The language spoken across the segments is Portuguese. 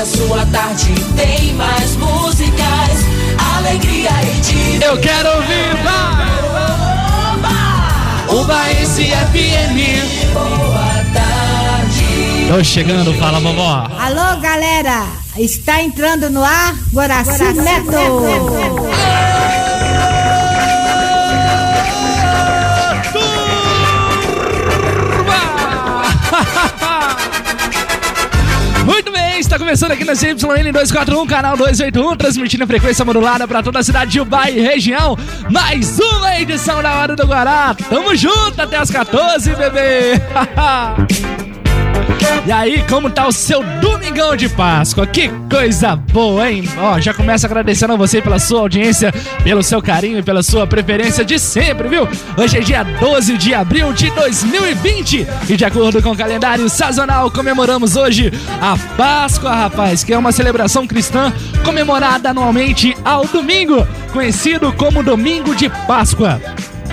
a sua tarde tem mais músicas, alegria e diversão. Eu quero ouvir, vai! O Baense FM. Boa tarde. Tô chegando, fala vovó. Alô, galera! Está entrando no ar Guaraci bem, está começando aqui na CYN 241, canal 281, transmitindo a frequência modulada para toda a cidade de Ubai e região. Mais uma edição da Hora do Guará. Tamo junto até as 14, bebê. E aí, como tá o seu domingão de Páscoa? Que coisa boa, hein? Ó, já começo agradecendo a você pela sua audiência, pelo seu carinho e pela sua preferência de sempre, viu? Hoje é dia 12 de abril de 2020 e de acordo com o calendário sazonal, comemoramos hoje a Páscoa, rapaz, que é uma celebração cristã comemorada anualmente ao domingo, conhecido como Domingo de Páscoa.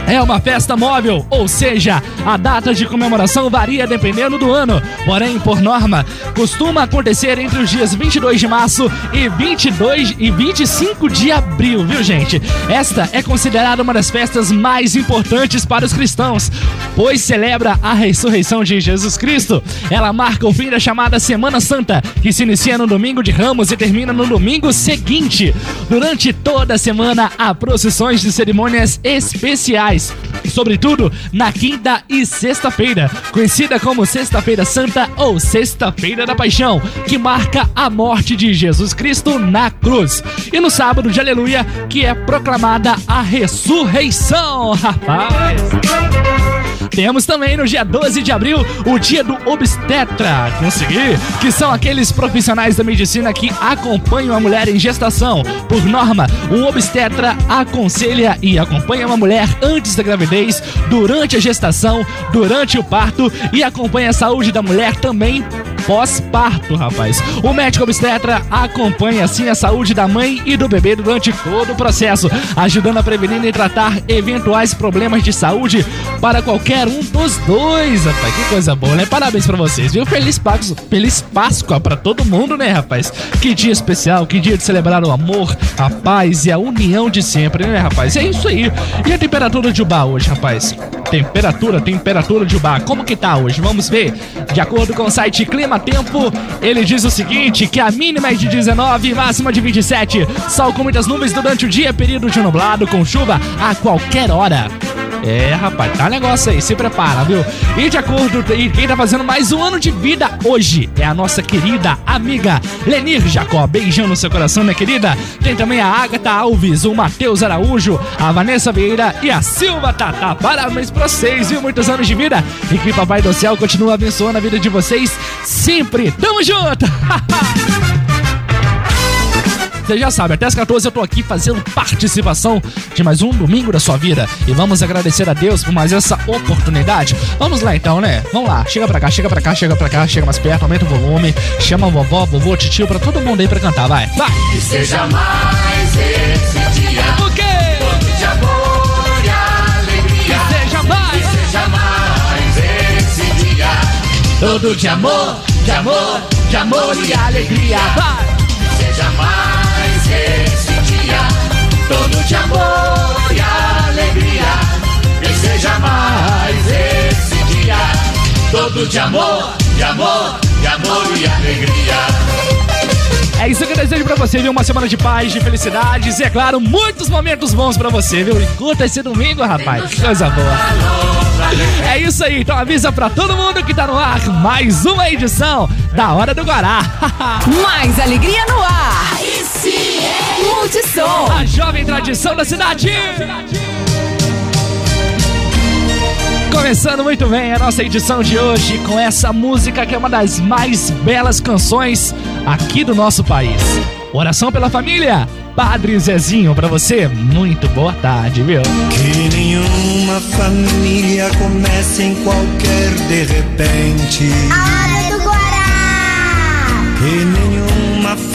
É uma festa móvel, ou seja, a data de comemoração varia dependendo do ano. Porém, por norma, costuma acontecer entre os dias 22 de março e 22 e 25 de abril, viu, gente? Esta é considerada uma das festas mais importantes para os cristãos, pois celebra a ressurreição de Jesus Cristo. Ela marca o fim da chamada Semana Santa, que se inicia no domingo de Ramos e termina no domingo seguinte. Durante toda a semana, há procissões de cerimônias especiais sobretudo na quinta e sexta-feira, conhecida como Sexta-feira Santa ou Sexta-feira da Paixão, que marca a morte de Jesus Cristo na cruz. E no sábado de Aleluia, que é proclamada a ressurreição, rapaz. Temos também no dia 12 de abril o dia do obstetra. Consegui? Que são aqueles profissionais da medicina que acompanham a mulher em gestação. Por norma, um obstetra aconselha e acompanha uma mulher antes da gravidez, durante a gestação, durante o parto e acompanha a saúde da mulher também pós-parto, rapaz. O médico obstetra acompanha assim a saúde da mãe e do bebê durante todo o processo, ajudando a prevenir e tratar eventuais problemas de saúde para qualquer um dos dois, rapaz. Que coisa boa, né? Parabéns pra vocês, viu? Feliz Páscoa, feliz Páscoa pra todo mundo, né, rapaz? Que dia especial, que dia de celebrar o amor, a paz e a união de sempre, né, rapaz? É isso aí. E a temperatura de Ubá hoje, rapaz? Temperatura, temperatura de Ubá. Como que tá hoje? Vamos ver. De acordo com o site Clima Tempo, ele diz o seguinte: que a mínima é de 19 e máxima de 27. Sol com muitas nuvens durante o dia, período de nublado com chuva a qualquer hora. É, rapaz, tá negócio aí, se prepara, viu? E de acordo, e quem tá fazendo mais um ano de vida hoje é a nossa querida amiga Lenir Jacó. Beijão no seu coração, minha querida. Tem também a Agatha Alves, o Matheus Araújo, a Vanessa Vieira e a Silva Tata. Parabéns pra vocês, viu? Muitos anos de vida e que Papai do Céu continua abençoando a vida de vocês sempre. Tamo junto! Você já sabe, até as 14 eu tô aqui fazendo participação de mais um domingo da sua vida. E vamos agradecer a Deus por mais essa oportunidade. Vamos lá então, né? Vamos lá. Chega pra cá, chega pra cá, chega pra cá, chega mais perto, aumenta o volume. Chama a vovó, vovô, titio pra todo mundo aí pra cantar, vai. Vai! Que seja mais esse dia. O quê? De amor e alegria. Seja mais! Que seja mais esse dia. Todo de amor, de amor, de amor e alegria. Vai! Todo de amor e alegria. Que seja mais esse dia. Todo de amor, de amor, de amor e alegria. É isso que eu desejo pra você, viu? Uma semana de paz, de felicidades e, é claro, muitos momentos bons pra você, viu? E curta esse domingo, rapaz. Que coisa boa. É isso aí, então avisa pra todo mundo que tá no ar mais uma edição da Hora do Guará. Mais alegria no ar. Multissom. A jovem tradição da cidade. Começando muito bem a nossa edição de hoje com essa música que é uma das mais belas canções aqui do nosso país. Oração pela família. Padre Zezinho, pra você, muito boa tarde, viu? Que nenhuma família comece em qualquer de repente. Hora do Guará!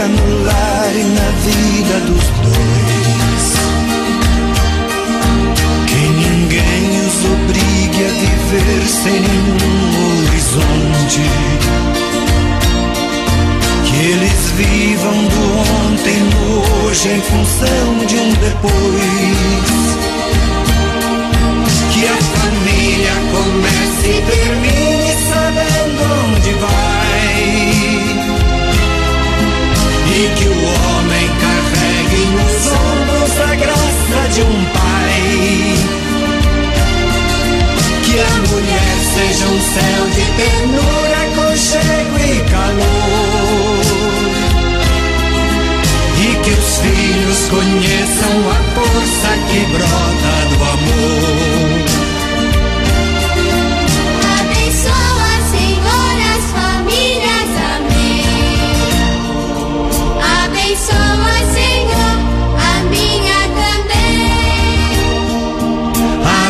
Interfira no lar e na vida dos dois. Que ninguém os obrigue a viver sem nenhum horizonte. Que eles vivam do ontem no hoje em função de um depois. Que a família comece ombros a graça de um pai. Que a mulher seja um céu de ternura, aconchego e calor. E que os filhos conheçam a força que brota do amor.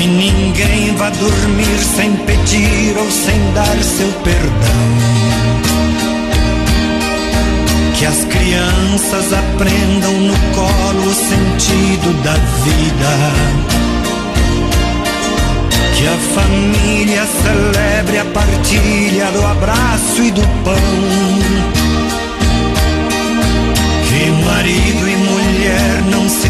Que ninguém vá dormir sem pedir ou sem dar seu perdão. Que as crianças aprendam no colo o sentido da vida. Que a família celebre a partilha do abraço e do pão. Que marido e mulher não se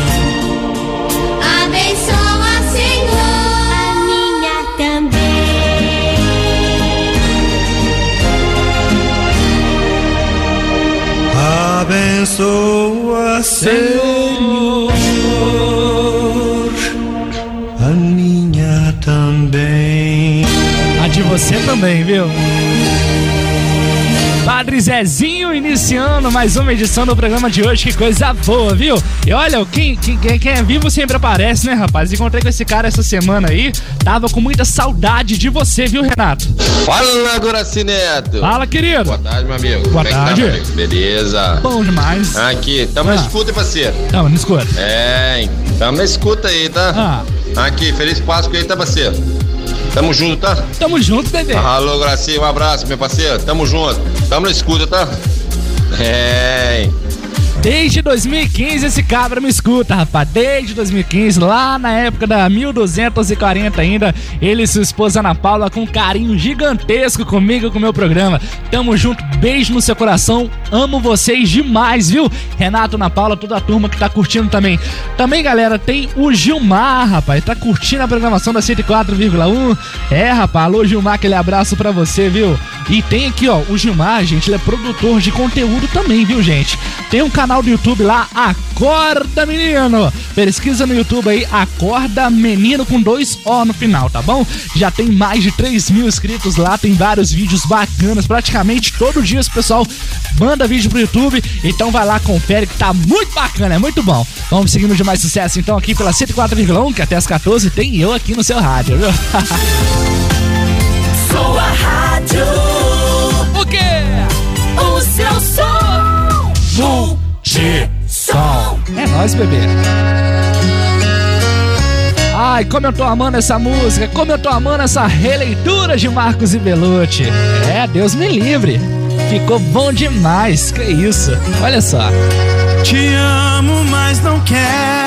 Abençoa, Senhor, a minha também. A de você também, viu? Padre Zezinho iniciando mais uma edição do programa de hoje, que coisa boa, viu? E olha, quem, quem, quem é vivo sempre aparece, né, rapaz? Encontrei com esse cara essa semana aí, tava com muita saudade de você, viu, Renato? Fala, Guraci Neto. Fala, querido. Boa tarde, meu amigo. Boa Como é que tarde. tá, meu amigo? Beleza. Bom demais. Aqui, tamo na Ah. escuta, hein, parceiro. Tamo no escuro. É, tamo na escuta aí, tá? Ah, Aqui, feliz Páscoa aí, tá, parceiro? Tamo junto, tá? tamo junto, bebê. Alô, Gracinha, um abraço, meu parceiro. Tamo junto. Tamo na escuta, tá? É? Desde 2015 esse cabra me escuta, rapaz. Desde 2015, lá na época da 1240 ainda, ele e sua esposa Ana Paula com um carinho gigantesco comigo com o meu programa. Tamo junto, beijo no seu coração. Amo vocês demais, viu? Renato, Ana Paula, toda a turma que tá curtindo também. Também, galera, tem o Gilmar, rapaz. Tá curtindo a programação da 104,1. É, rapaz. Alô, Gilmar, aquele abraço pra você, viu? E tem aqui, ó, o Gilmar, gente, ele é produtor de conteúdo também, viu, gente? Tem um canal do YouTube lá, Acorda Menino. Pesquisa no YouTube aí, Acorda Menino com dois O no final, tá bom? Já tem mais de 3 mil inscritos lá, tem vários vídeos bacanas. Praticamente todo dia esse pessoal manda vídeo pro YouTube. Então vai lá, confere que tá muito bacana, é muito bom. Vamos seguindo de mais sucesso então aqui pela 104,1, que até as 14 tem eu aqui no seu rádio, viu? Sua rádio, quê? o seu som. Multissom. É nóis, bebê. Ai, como eu tô amando essa música, como eu tô amando essa releitura de Marcos e Belucci. É, Deus me livre. Ficou bom demais, que isso. Olha só. Te amo, mas não quero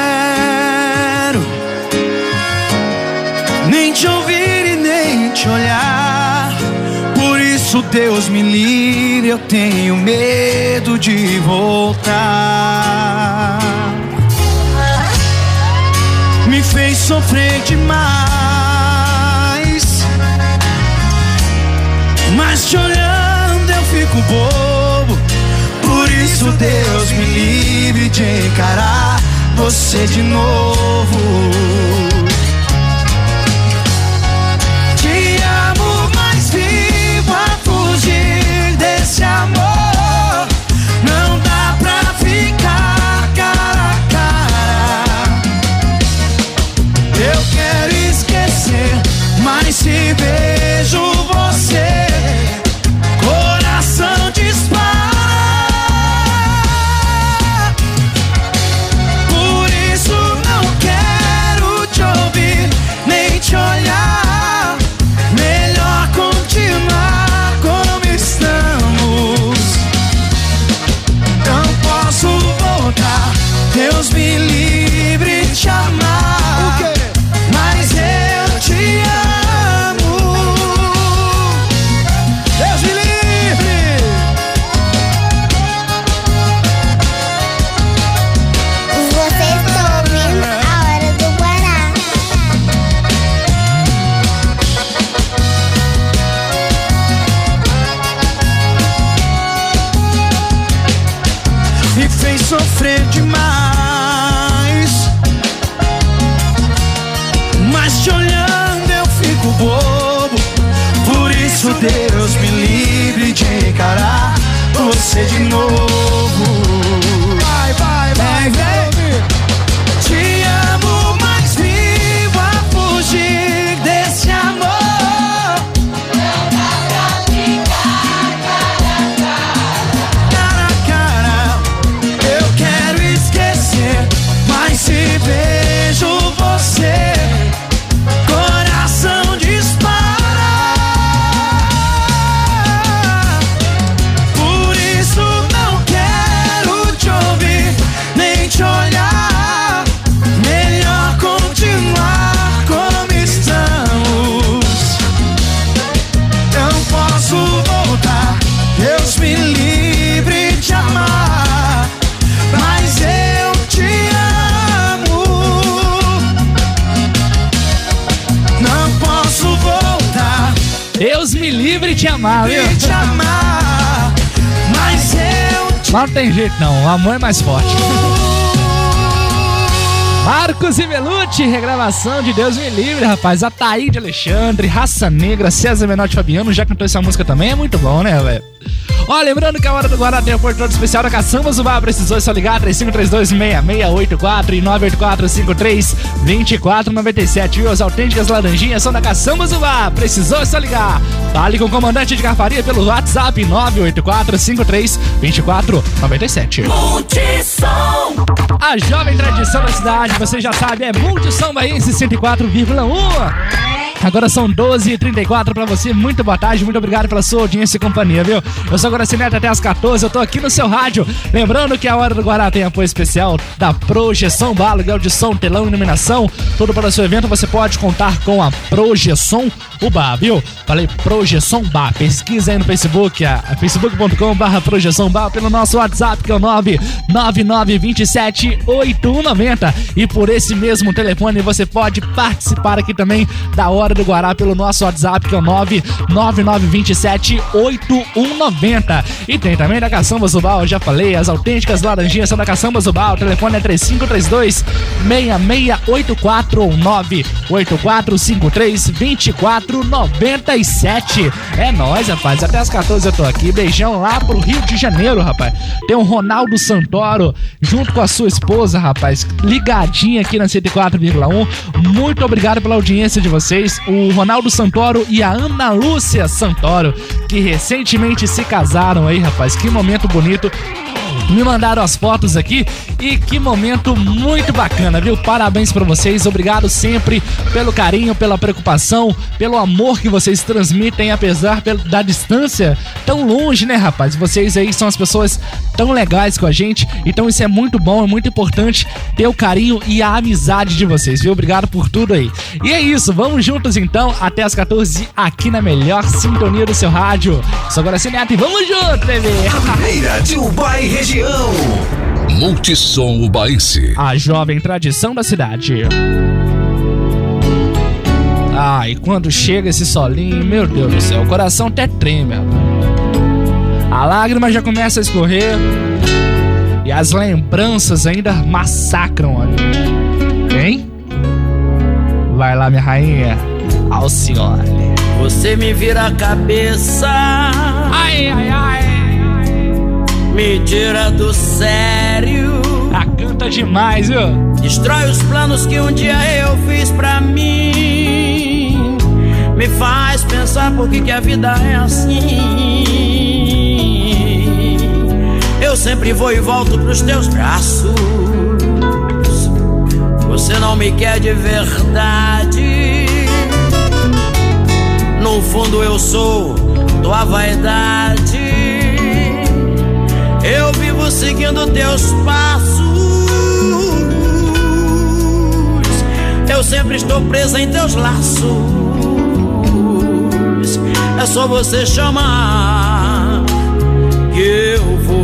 nem te ouvir e nem te olhar. Deus me livre, eu tenho medo de voltar. Me fez sofrer demais, mas te olhando eu fico bobo. Por isso, Deus me livre de encarar você de novo. Mas se vejo Mas não tem jeito não, o amor é mais forte. Marcos e Belucci, regravação de Deus me livre, rapaz. Ataíde Alexandre, Raça Negra, César Menotti Fabiano já cantou essa música também, é muito bom, né, velho? Ó, lembrando que a hora do Guará tem o portão especial da Caçamba Zubá. Precisou só ligar 3532-6684 e 984-53-2497. Viu? As autênticas laranjinhas são da Caçamba Zubá. Precisou é só ligar. Fale com o comandante de Garfaria pelo WhatsApp 984-53-2497. Multissom. A jovem tradição da cidade, você já sabe, é Multissom Baense 104,1. Agora são 12h34 pra você. Muito boa tarde, muito obrigado pela sua audiência e companhia, viu? Eu sou agora Neto até as 14, eu tô aqui no seu rádio. Lembrando que a hora do Guará tem apoio especial da Projeção Bar, aluguel de som, telão, iluminação. Tudo para o seu evento você pode contar com a Projeção Bar, viu? Falei Projeção Bar. Pesquisa aí no Facebook, a, a facebook.com barra Projeção Bar, pelo nosso WhatsApp, que é o 999278190. E por esse mesmo telefone você pode participar aqui também da hora Do Guará pelo nosso WhatsApp, que é o 99927 8190. E tem também da Caçamba Zubal, já falei, as autênticas laranjinhas são da Caçamba Zubal. O telefone é 3532 6684 ou 98453 2497. É nóis, rapaz. Até as 14 eu tô aqui. Beijão lá pro Rio de Janeiro, rapaz. Tem o Ronaldo Santoro junto com a sua esposa, rapaz, ligadinha aqui na 104,1. Muito obrigado pela audiência de vocês. O Ronaldo Santoro e a Ana Lúcia Santoro, que recentemente se casaram aí, rapaz. Que momento bonito me mandaram as fotos aqui e que momento muito bacana, viu? Parabéns pra vocês, obrigado sempre pelo carinho, pela preocupação, pelo amor que vocês transmitem, apesar da distância tão longe, né, rapaz? Vocês aí são as pessoas tão legais com a gente, então isso é muito bom, é muito importante ter o carinho e a amizade de vocês, viu? Obrigado por tudo aí. E é isso, vamos juntos então até as 14 aqui na melhor sintonia do seu rádio. Sou agora Neto e vamos junto, bebê! Primeira de Ubai região. Multissom Ubaense. A jovem tradição da cidade. Ai, quando chega esse solinho, meu Deus do céu, o coração até treme. A lágrima já começa a escorrer e as lembranças ainda massacram ali. Quem? Vai lá, minha rainha. Alcione. Você me vira a cabeça, Ai, ai, ai. Me tira do sério, Ah, canta demais, viu? destrói os planos que um dia eu fiz pra mim. Me faz pensar por que, que a vida é assim. Eu sempre vou e volto pros teus braços. Você não me quer de verdade. No fundo eu sou tua vaidade. Eu vivo seguindo teus passos. Eu sempre estou presa em teus laços. É só você chamar que eu vou.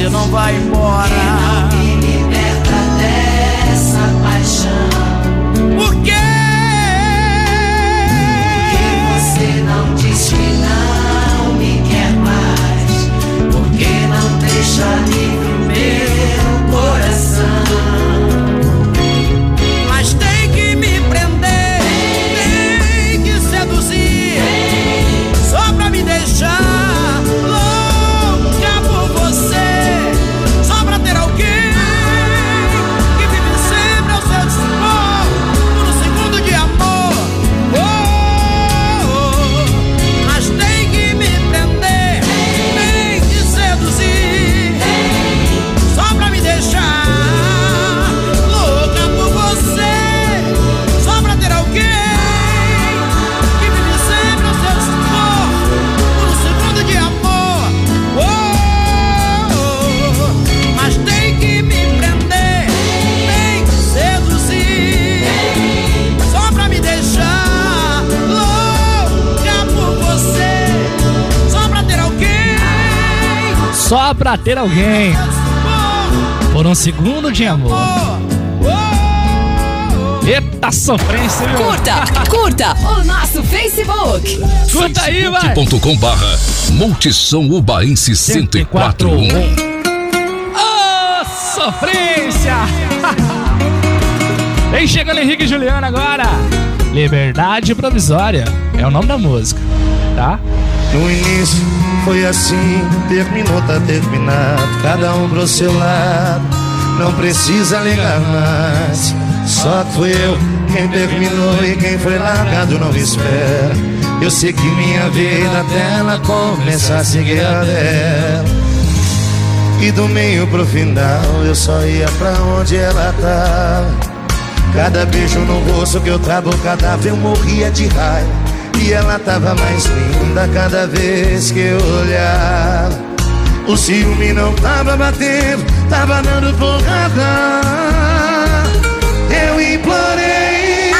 você não vai embora. Me liberta dessa paixão? Por quê? Porque você não diz que não me quer mais? Porque não deixa pra ter alguém. Por um segundo de amor. Eita sofrência, viu? Curta, curta o nosso Facebook. Curta aí, vai. facebook.com barra Multissom Ubaense 1041. Ô, sofrência! Vem chegando Henrique e Juliana agora. Liberdade Provisória é o nome da música, tá? No início foi assim, terminou, tá terminado. Cada um pro seu lado, não precisa ligar mais. Só fui eu quem terminou e quem foi largado não me espera. Eu segui minha vida até ela começar a seguir a dela. E do meio pro final eu só ia pra onde ela tava. Cada beijo no rosto que eu travo cadáver eu morria de raiva. E ela tava mais linda cada vez que eu olhava. O ciúme não tava batendo, tava dando porrada. Eu implorei.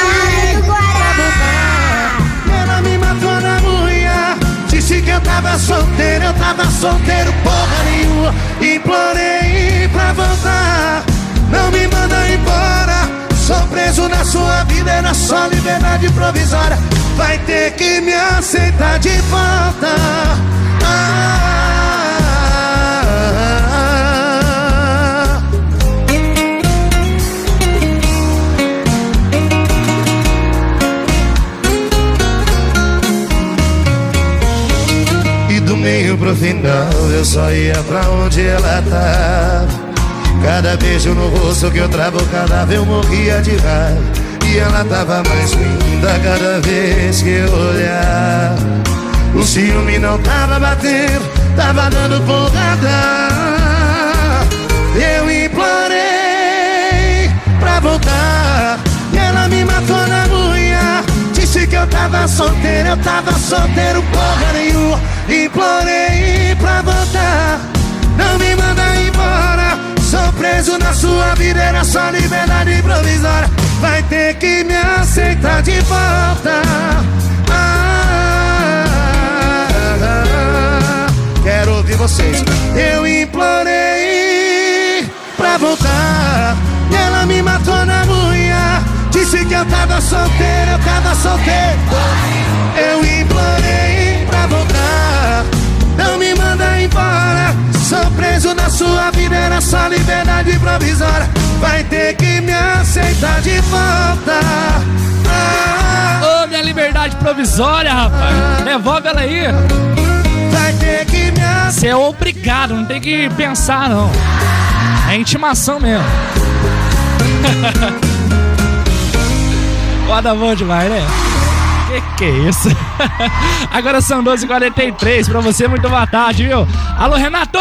Ela me matou na unha. Disse que eu tava solteiro, eu tava solteiro, porra nenhuma. Implorei pra voltar. Não me manda embora. Sou preso na sua vida, era só liberdade provisória. Vai ter que me aceitar de volta. Ah, E do meio pro final eu só ia pra onde ela tava. Cada beijo no rosto que eu travo cadáver eu morria de raiva E ela tava mais linda cada vez que eu olhar. O ciúme não tava batendo, tava dando porrada. Eu implorei pra voltar. E ela me matou na unha. Disse que eu tava solteiro, eu tava solteiro porra nenhuma. Implorei pra voltar. Não me manda embora preso na sua vida, era só liberdade provisória. Vai ter que me aceitar de volta. Ah, ah, ah, quero ouvir vocês. Eu implorei pra voltar. E ela me matou na unha. Disse que eu tava solteiro, eu tava solteiro. Eu implorei pra voltar. Não me manda embora. Sou preso na sua vida, era só liberdade provisória. Vai ter que me aceitar de volta. Ah, Ô, minha liberdade provisória, rapaz. Devolve ela aí. vai ter que me aceitar. Você é obrigado, não tem que pensar, não. É intimação mesmo. Foda bom demais, né? Que que é isso? Agora são 12h43 pra você, muito boa tarde, viu? Alô, Renato!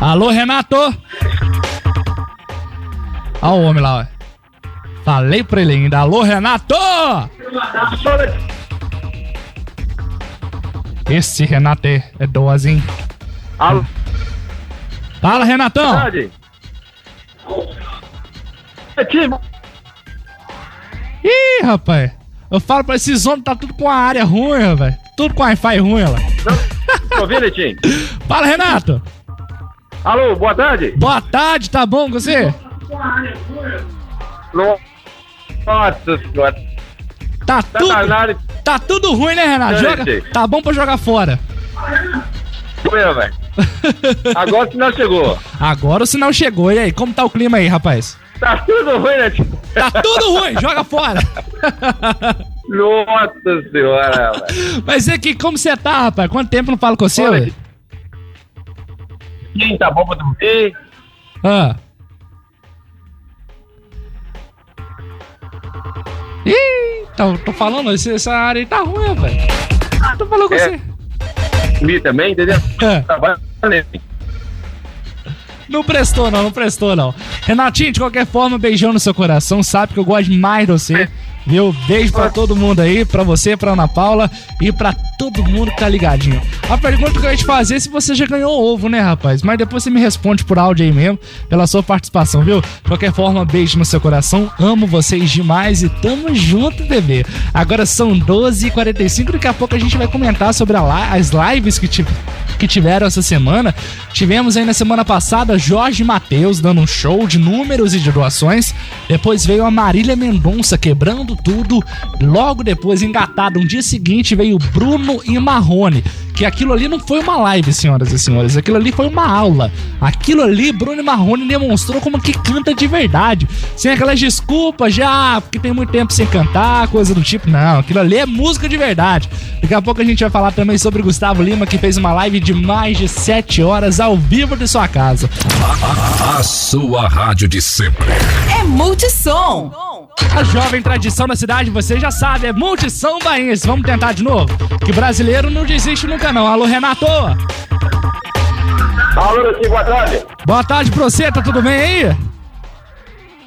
Alô, Renato! Olha o homem lá, ó. Falei pra ele ainda. Alô, Renato! Esse Renato é, é doazinho. Alô, Fala, Renatão! tarde. É time. Ih, rapaz. Eu falo pra esses homens, tá tudo com a área ruim, rapaz. Tudo com Wi-Fi ruim, lá. Tá ouvindo, Tim? Fala, Renato. Alô, boa tarde. Boa tarde, tá bom com você? No- Nossa senhora. Tá Tá tudo, tá tudo ruim, né, Renato? Joga, tá bom pra jogar fora. Agora que não chegou. Agora o sinal chegou. E aí, como tá o clima aí, rapaz? Tá tudo ruim, né, Tim? Tá tudo ruim, joga fora. Nossa senhora, velho. Mas é que, como você tá, rapaz? Quanto tempo não falo com você? Tim, tá bom pra dormir? Ah. Ih, tô, tô falando, essa área aí tá ruim, rapaz. Ah, tô falando com É. você. Dormir também, entendeu? É. Trabalha, né? Não prestou, não, não prestou, não. Renatinho, de qualquer forma, beijão no seu coração. Sabe que eu gosto mais de você. Viu? Beijo pra todo mundo aí, pra você, pra Ana Paula e pra todo mundo que tá ligadinho. A pergunta que eu ia te fazer é se você já ganhou ovo, né, rapaz? Mas depois você me responde por áudio aí mesmo, pela sua participação, viu? De qualquer forma, beijo no seu coração. Amo vocês demais e tamo junto, bebê. Agora são 12h45, daqui a pouco a gente vai comentar sobre as lives que, que tiveram essa semana. Tivemos aí na semana passada Jorge Matheus dando um show de números e de doações. Depois veio a Marília Mendonça quebrando tudo. Logo depois, engatado, um dia seguinte, veio Bruno e Marrone. Que aquilo ali não foi uma live, senhoras e senhores. Aquilo ali foi uma aula. Aquilo ali, Bruno e Marrone demonstrou como que canta de verdade. Sem aquelas desculpas já, porque tem muito tempo sem cantar, coisa do tipo. Não, aquilo ali é música de verdade. Daqui a pouco a gente vai falar também sobre Gustavo Lima, que fez uma live de mais de 7 horas ao vivo de sua casa. A, a, a sua rádio de sempre. É Multissom. A jovem tradição da cidade, você já sabe, é Multissom Baense. Vamos tentar de novo? Que brasileiro não desiste nunca não. Alô, Renato! Alô, Luci, boa tarde. Boa tarde pra você, tá tudo bem aí?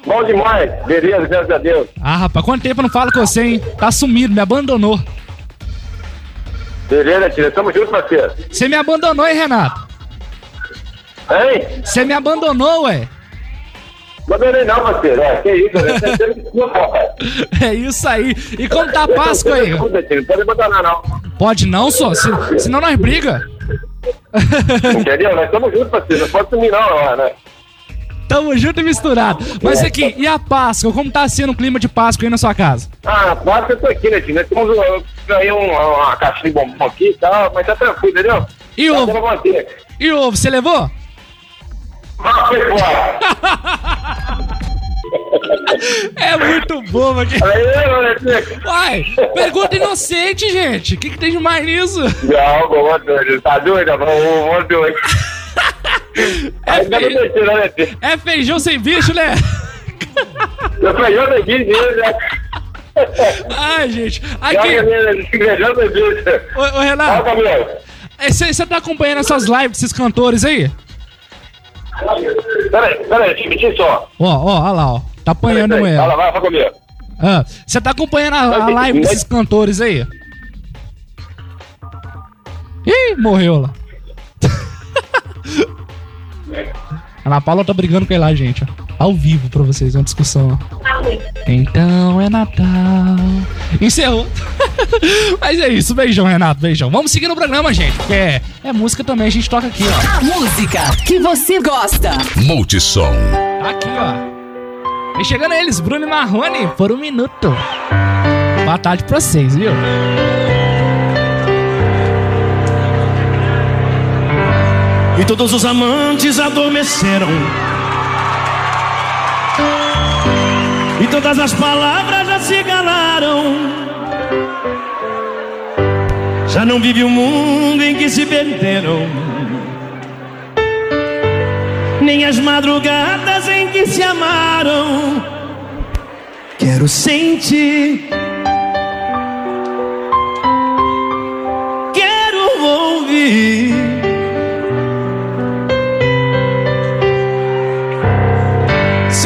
Bom demais, beleza, graças a Deus. Ah, rapaz, quanto tempo eu não falo com você, hein? Tá sumido, me abandonou. Beleza, tira, tamo junto, parceiro. Você me abandonou, hein, Renato? Hein? Você me abandonou, ué? Abandonei não, parceiro. É, que isso, né? É isso aí. E como tá a Páscoa aí? Não pode abandonar, não. Pode não, só? Se, senão nós briga. Entendeu? Nós estamos juntos, parceiro. Não pode sumir, não, né? Tamo junto e misturado. Mas aqui, e a Páscoa? Como tá sendo o clima de Páscoa aí na sua casa? Ah, a Páscoa eu tô aqui, né, tio? Nós temos um, ganhei um, uma caixinha de bombom aqui e tal, mas tá tranquilo, entendeu? E Tá ovo? E ovo, você levou? Fora. É muito bobo aqui. Uai, pergunta inocente, gente. O que, que tem de mais nisso? Não, boa doido. Tá doido? Boa doido. É, Ainda não fe... deixou, né, tio? é feijão sem bicho, né? Eu falei, eu daqui, né? Ai, gente. Aqui, Feijão sem bicho. ô, Renato, você tá acompanhando essas lives desses cantores aí? Peraí, peraí, repetir só. Ó, ó, olha lá, ó. Tá apanhando Peraí, ela. Fala, vai, fala comigo. Ah, Você tá acompanhando a, a live desses cantores aí? Ih, morreu lá. A Ana Paula tá brigando com ele lá, gente, ó. Ao vivo pra vocês, uma discussão. Então é Natal. Encerrou. Mas é isso, beijão, Renato, beijão. Vamos seguir no programa, gente, porque é, é música também, a gente toca aqui, ó. A música que você gosta. Multissom. Aqui, ó. E chegando eles, Bruno e Marrone, por um minuto. Boa tarde pra vocês, viu? E todos os amantes adormeceram. E todas as palavras já se calaram. Já não vive o mundo em que se perderam. Nem as madrugadas em que se amaram. Quero sentir.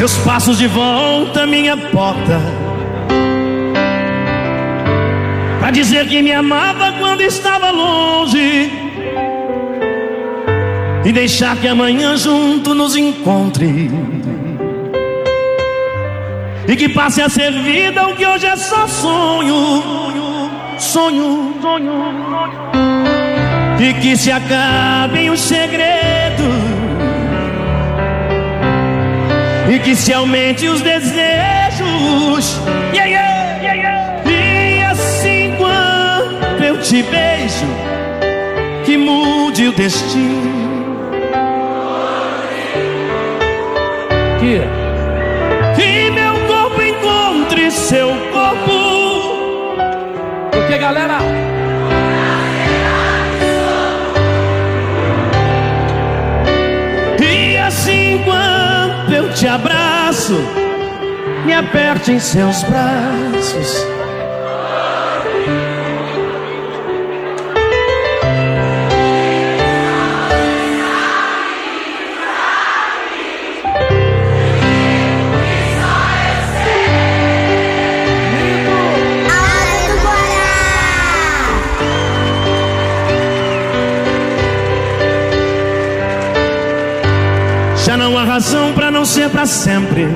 Seus passos de volta à minha porta. Pra dizer que me amava quando estava longe. E deixar que amanhã junto nos encontre. E que passe a ser vida o que hoje é só sonho Sonho, sonho. E que se acabem os segredos e que se aumente os desejos. Yeah, yeah, yeah. E assim quando eu te beijo, que mude o destino. Que? Que meu corpo encontre seu corpo. Porque, galera. Assim quando eu te abraço, me aperte em seus braços. Não ser pra sempre.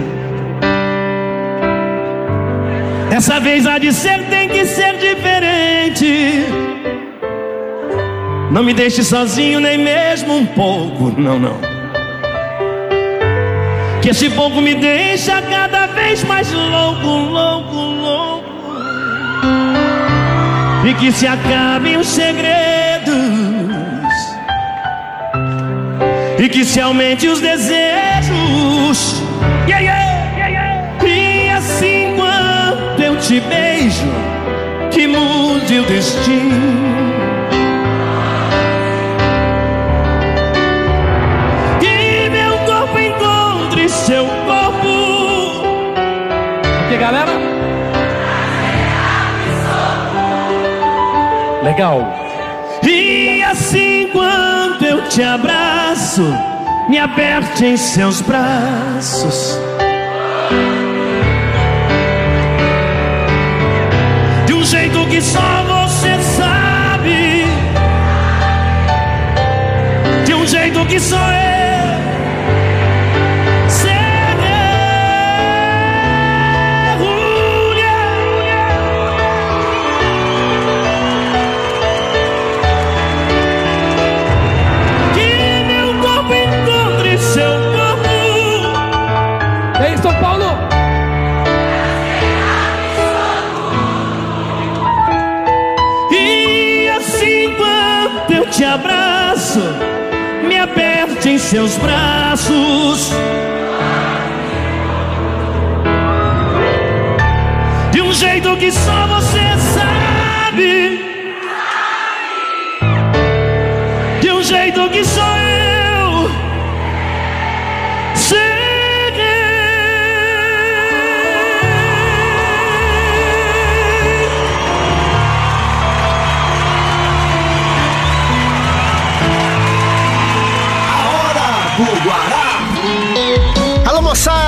Dessa vez há de ser, tem que ser diferente. Não me deixe sozinho nem mesmo um pouco, não, não. Que esse pouco me deixa cada vez mais louco, louco, louco. E que se acabem os segredos. E que se aumente os desejos. Yeah, yeah, yeah. E assim quando eu te beijo, que mude o destino. Que meu corpo encontre seu corpo. O que, galera? Legal. E assim quando eu te abraço, me aperte em seus braços. De um jeito que só você sabe. De um jeito que só eu em seus braços. De um jeito que só você sabe. De um jeito que só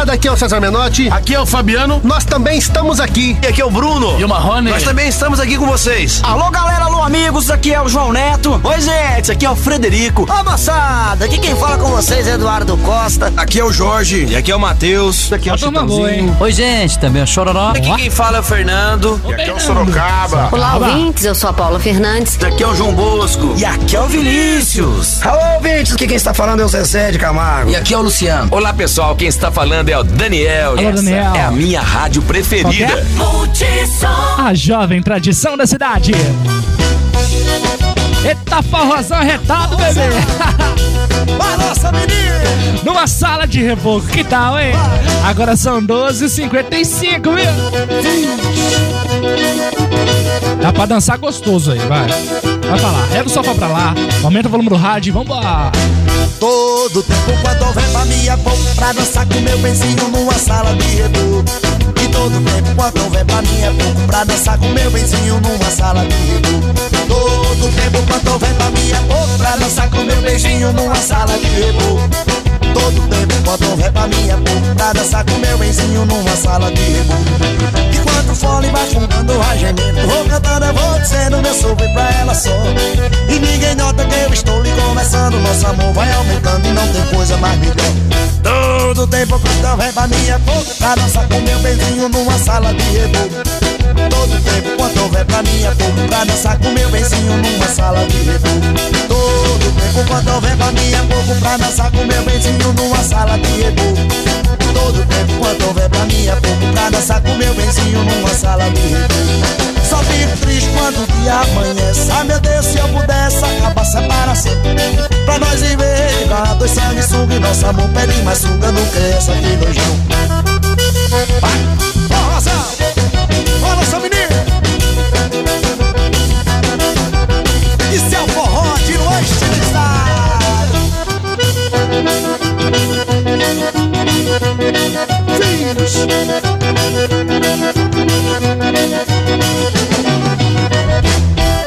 moçada, aqui é o César Menotti. Aqui é o Fabiano. Nós também estamos aqui. E aqui é o Bruno. E o Marrone. Nós também estamos aqui com vocês. Alô galera, alô amigos, aqui é o João Neto. Oi gente, aqui é o Frederico. Ô moçada, aqui quem fala com vocês é Eduardo Costa. Aqui é o Jorge. E aqui é o Matheus. Aqui é o hein? Oi gente, também é o Chororó. Aqui quem fala é o Fernando. E aqui é o Sorocaba. Olá, ouvintes, eu sou a Paula Fernandes. Aqui é o João Bosco. E aqui é o Vinícius. Alô, ouvintes, aqui quem está falando é o Zezé de Camargo. E aqui é o Luciano. Olá pessoal, quem está falando é o Daniel. Alô, essa Daniel. é a minha rádio preferida. A jovem tradição da cidade. Eita forrozão retado, bebê! Balança, menino! Numa sala de reboco, que tal, hein? Agora são 12h55, viu? Dá pra dançar gostoso aí, vai. Vai falar, rega o sofá pra lá, aumenta o volume do rádio e vambora. Todo tempo. Quando houver pra é pouco Pra dançar com meu benzinho numa sala de reboco E todo tempo quando houver pra mim é pouco Pra dançar com meu benzinho numa sala de reboco Todo tempo quando houver pra mim é pouco Pra dançar com meu beijinho numa sala de reboco Todo tempo quando houver pra mim é pouco Pra dançar com meu benzinho numa sala de reboco Enquanto o fole vai fumando, vai gemendo Vou cantando, eu vou dizendo meu sobre pra ela só. E ninguém nota que eu estou lhe conversando. Nosso amor vai aumentando e não tem coisa mais melhor. Todo tempo quando houver pra mim é pouco Pra dançar com meu benzinho numa sala de reboco Todo tempo quando houver pra mim é pouco Pra dançar com meu benzinho numa sala de reboco Tempo quando houver pra mim é pouco Pra dançar com meu benzinho numa sala de reboco Todo tempo quando houver pra mim é pouco Pra dançar com meu benzinho numa sala de reboco Só fico triste quando o dia amanhece Ah meu Deus, se eu pudesse acabar separação Pra nós viver a dois sanguessuga E nosso amor pede mais suga do que essa de nojão Vai, forrosa, rola essa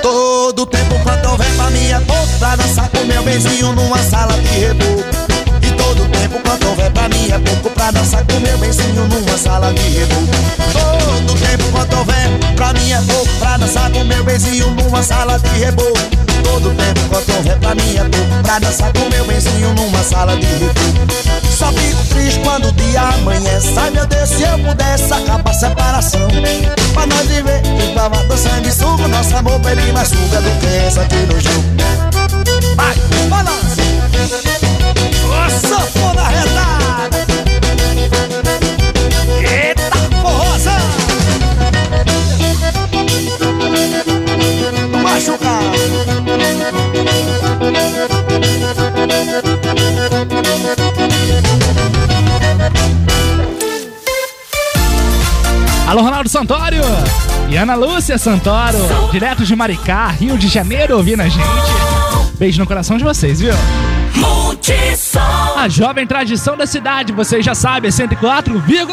Todo tempo quando houver pra pouco Pra dançar com meu benzinho numa sala de reboco E todo tempo quando houver pra é pouco Pra dançar com meu benzinho numa sala de reboco Todo tempo quando houver pra é pouco Pra dançar com meu benzinho numa sala de reboco Todo tempo quando houver pra é pouco Pra dançar com meu benzinho numa sala de reboco quando o dia amanhece. Ai meu Deus, se eu pudesse acabar a separação. Pra nós viver, que tava do sanguessuga Nosso amor bem mais suga do que essa aqui no jogo Vai, balança. Ô, sanfona retada Alô, Ronaldo Santoro e Ana Lúcia Santoro, direto de Maricá, Rio de Janeiro, ouvindo a gente. Beijo no coração de vocês, viu? A jovem tradição da cidade, vocês já sabem, é 104,1.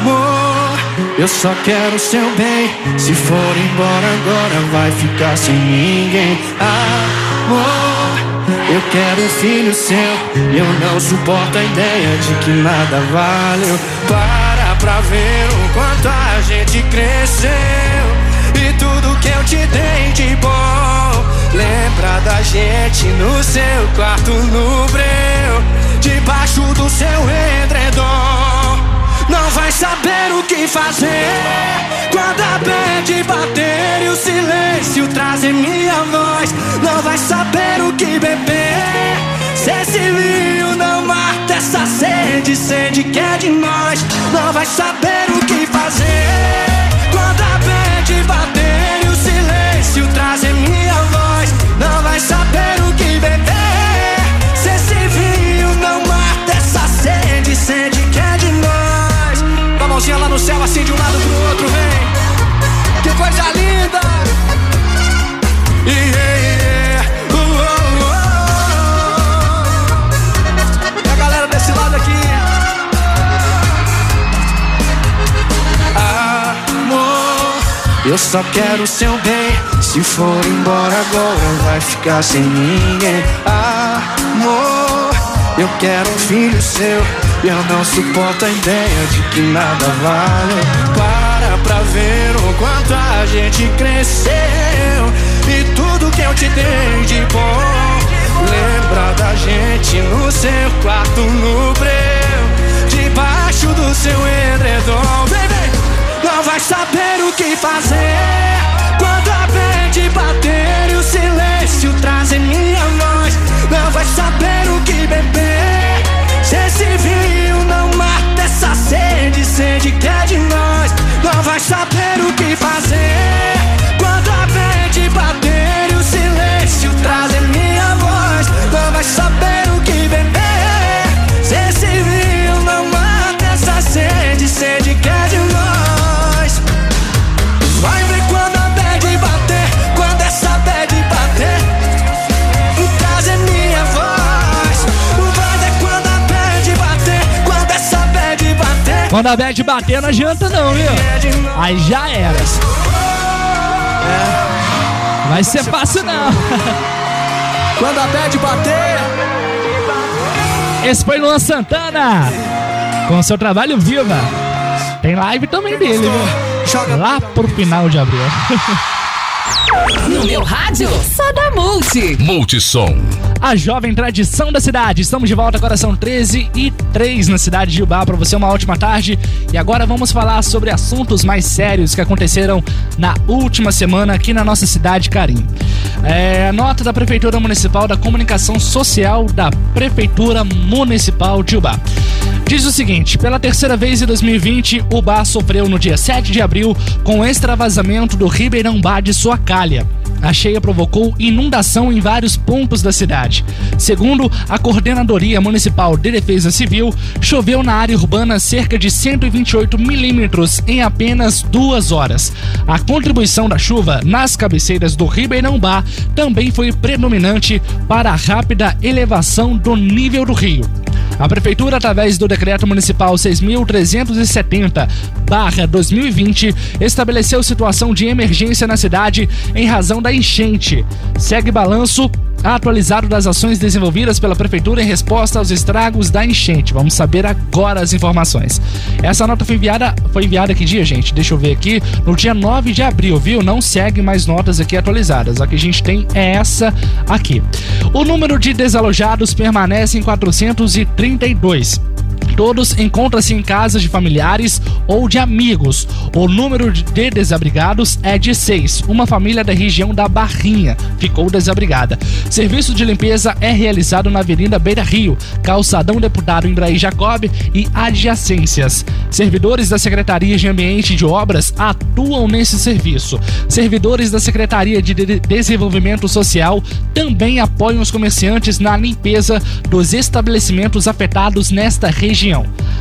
Amor, eu só quero o seu bem. Se for embora agora, vai ficar sem ninguém. Amor, eu quero um filho seu. Eu não suporto a ideia de que nada valeu. Para pra ver o quanto a gente cresceu. E tudo que eu te dei de bom. Lembra da gente no seu quarto no breu. Debaixo do seu edredom. Não vai saber o que fazer Quando a bad bater e o silêncio trazer minha voz Não vai saber o que beber Se esse vinho não mata essa sede Sede que é de nós Não vai saber o que fazer Quando a bad bater e o silêncio trazer minha voz Não vai saber o que beber Se esse vinho não mata essa sede Sede que é de nós com a mãozinha lá no céu, assim de um lado pro outro, vem. Que coisa linda! Eu só quero o seu bem. Se for embora agora, vai ficar sem ninguém. Amor, eu quero um filho seu. Eu não suporto a ideia de que nada vale. Para pra ver o quanto a gente cresceu. E tudo que eu te dei de bom. Lembra da gente no seu quarto no breu. Debaixo do seu edredom. Vem. Não vai saber o que fazer. Quando a mente bater e o silêncio trazer minha voz. Não vai saber o que beber. Se esse vinho não mata essa sede, sede que é de nós, não vai saber o que fazer. Quando a bad bater, não adianta não, viu? Aí já era. Vai ser fácil não. Quando a bad bater. Esse foi Luan Santana. Com seu trabalho Viva. Tem live também dele, viu? Lá pro final de abril. No meu rádio, só da Multi. Multissom. A jovem tradição da cidade. Estamos de volta, agora são 13 e 3 na cidade de Ubá. Para você, uma ótima tarde. E agora vamos falar sobre assuntos mais sérios que aconteceram na última semana aqui na nossa cidade, Carim. É, nota da Prefeitura Municipal da Comunicação Social da Prefeitura Municipal de Ubá. Diz o seguinte: pela terceira vez em 2020, Ubá sofreu no dia 7 de abril com o extravasamento do Ribeirão Bar de sua calha. A cheia provocou inundação em vários pontos da cidade. Segundo a Coordenadoria Municipal de Defesa Civil, choveu na área urbana cerca de 128 milímetros em apenas duas horas. A contribuição da chuva nas cabeceiras do Ribeirão Bar também foi predominante para a rápida elevação do nível do rio. A Prefeitura, através do Decreto Municipal 6.370-2020, estabeleceu situação de emergência na cidade em razão da enchente. Segue balanço atualizado das ações desenvolvidas pela Prefeitura em resposta aos estragos da enchente. Vamos saber agora as informações. Essa nota foi enviada, foi enviada que dia, gente? Deixa eu ver aqui. No dia 9 de abril, viu? Não segue mais notas aqui atualizadas. A que a gente tem é essa aqui. O número de desalojados permanece em 432. Todos encontram-se em casas de familiares ou de amigos. O número de desabrigados é de seis. Uma família da região da Barrinha ficou desabrigada. Serviço de limpeza é realizado na Avenida Beira Rio, Calçadão Deputado Embraí Jacob e adjacências. Servidores da Secretaria de Ambiente e de Obras atuam nesse serviço. Servidores da Secretaria De- Desenvolvimento Social também apoiam os comerciantes na limpeza dos estabelecimentos afetados nesta região.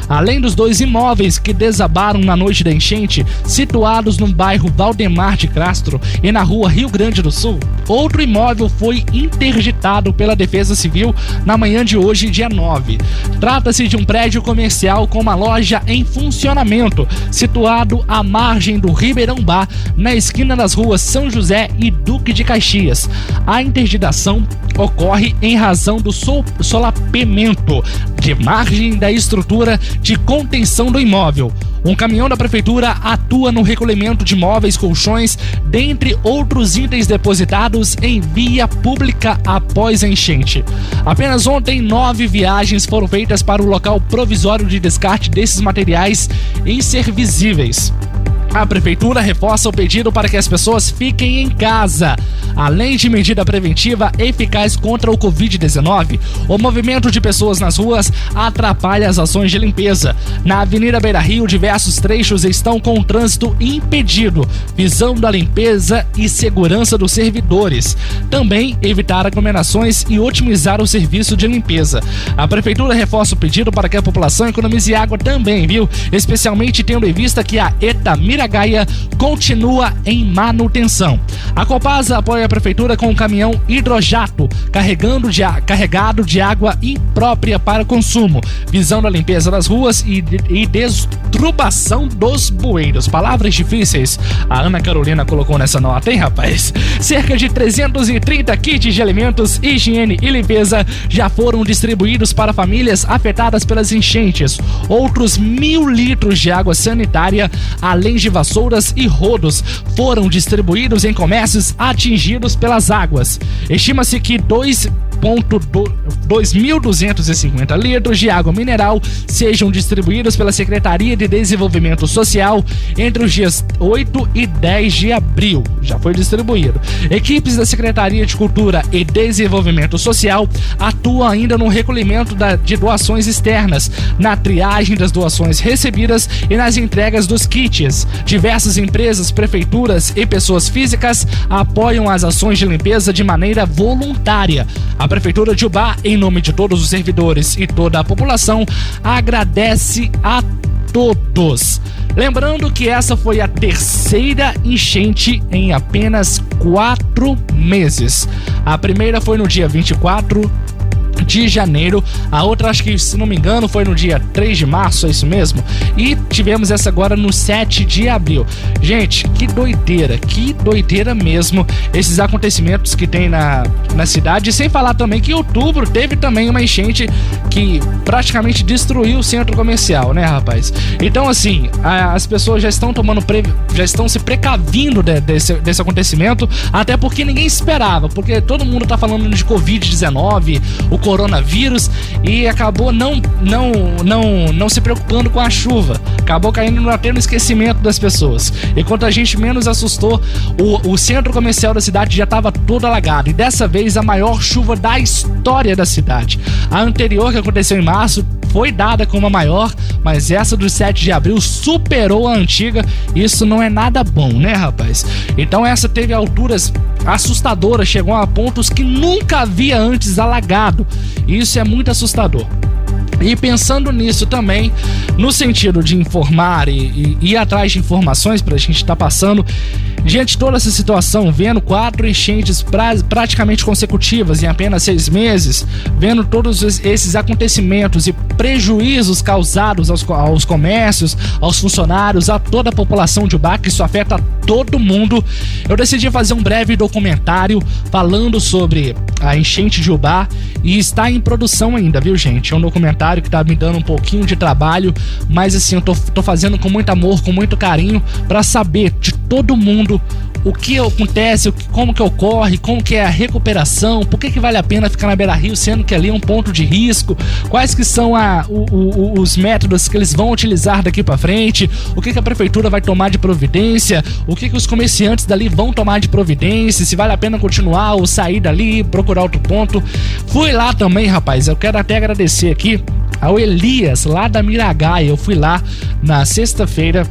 Além dos dois imóveis que desabaram na noite da enchente, situados no bairro Valdemar de Castro e na rua Rio Grande do Sul, outro imóvel foi interditado pela Defesa Civil na manhã de hoje, dia 9. Trata-se de um prédio comercial com uma loja em funcionamento, situado à margem do Ribeirão Bar, na esquina das ruas São José e Duque de Caxias. A interditação ocorre em razão do sol- solapamento de margem da estrutura de contenção do imóvel. Um caminhão da prefeitura atua no recolhimento de móveis, colchões, dentre outros itens depositados em via pública após a enchente. Apenas ontem, nove viagens foram feitas para o local provisório de descarte desses materiais inservisíveis. A prefeitura reforça o pedido para que as pessoas fiquem em casa. Além de medida preventiva eficaz contra o Covid-19, o movimento de pessoas nas ruas atrapalha as ações de limpeza. Na Avenida Beira Rio, diversos trechos estão com o trânsito impedido, visando a limpeza e segurança dos servidores. Também evitar aglomerações e otimizar o serviço de limpeza. A prefeitura reforça o pedido para que a população economize água também, viu? Especialmente tendo em vista que a Miragaia continua em manutenção. A Copasa apoia a prefeitura com um caminhão hidrojato carregando de carregado de água imprópria para consumo, visando a limpeza das ruas e, e destrubação dos bueiros. Palavras difíceis. A Ana Carolina colocou nessa nota, hein, rapaz? Cerca de 330 kits de alimentos, higiene e limpeza já foram distribuídos para famílias afetadas pelas enchentes. Outros mil litros de água sanitária, além de vassouras e rodos, foram distribuídos em comércios atingidos pelas águas. Estima-se que 2 2.250 litros de água mineral sejam distribuídos pela Secretaria de Desenvolvimento Social entre os dias 8 e 10 de abril. Já foi distribuído. Equipes da Secretaria de Cultura e Desenvolvimento Social atuam ainda no recolhimento da- de doações externas, na triagem das doações recebidas e nas entregas dos kits. Diversas empresas, prefeituras e pessoas físicas apoiam as ações de limpeza de maneira voluntária. A Prefeitura de Ubá, em nome de todos os servidores e toda a população, agradece a todos. Lembrando que essa foi a terceira enchente em apenas quatro meses. A primeira foi no dia 24 de janeiro, a outra acho que, se não me engano, foi no dia 3 de março, é isso mesmo? E tivemos essa agora no 7 de abril. Gente, que doideira, que doideira mesmo esses acontecimentos que tem na, na cidade. Sem falar também que em outubro teve também uma enchente que praticamente destruiu o centro comercial, né, rapaz? Então, assim, a- as pessoas já estão tomando, pre- já estão se precavindo de- desse, desse acontecimento, até porque ninguém esperava, porque todo mundo tá falando de Covid-19, o coronavírus, e acabou não, não, não, não se preocupando com a chuva. Acabou caindo até no esquecimento das pessoas. Enquanto a gente menos assustou, o, o centro comercial da cidade já estava todo alagado. E dessa vez a maior chuva da história da cidade. A anterior, que aconteceu em março, foi dada como a maior, mas essa do 7 de abril superou a antiga. Isso não é nada bom, né, rapaz? Então essa teve alturas assustadoras, chegou a pontos que nunca havia antes alagado. Isso é muito assustador. E pensando nisso também, no sentido de informar e, e ir atrás de informações para a gente estar passando, diante toda essa situação, vendo quatro enchentes pra- praticamente consecutivas em apenas seis meses, vendo todos es- esses acontecimentos e prejuízos causados aos, aos comércios, aos funcionários, a toda a população de que isso afeta todo mundo, eu decidi fazer um breve documentário falando sobre a enchente de Ubá e está em produção ainda, viu, gente? É um documentário que tá me dando um pouquinho de trabalho, mas assim, eu tô, tô fazendo com muito amor, com muito carinho, para saber de todo mundo o que acontece, como que ocorre, como que é a recuperação, por que, que vale a pena ficar na Beira Rio, sendo que ali é um ponto de risco, quais que são a, o- o- os métodos que eles vão utilizar daqui pra frente, o que, que a prefeitura vai tomar de providência, o que, que os comerciantes dali vão tomar de providência, se vale a pena continuar ou sair dali, procurar outro ponto. Fui lá também, rapaz, eu quero até agradecer aqui ao Elias, lá da Miragaia. Eu fui lá na sexta-feira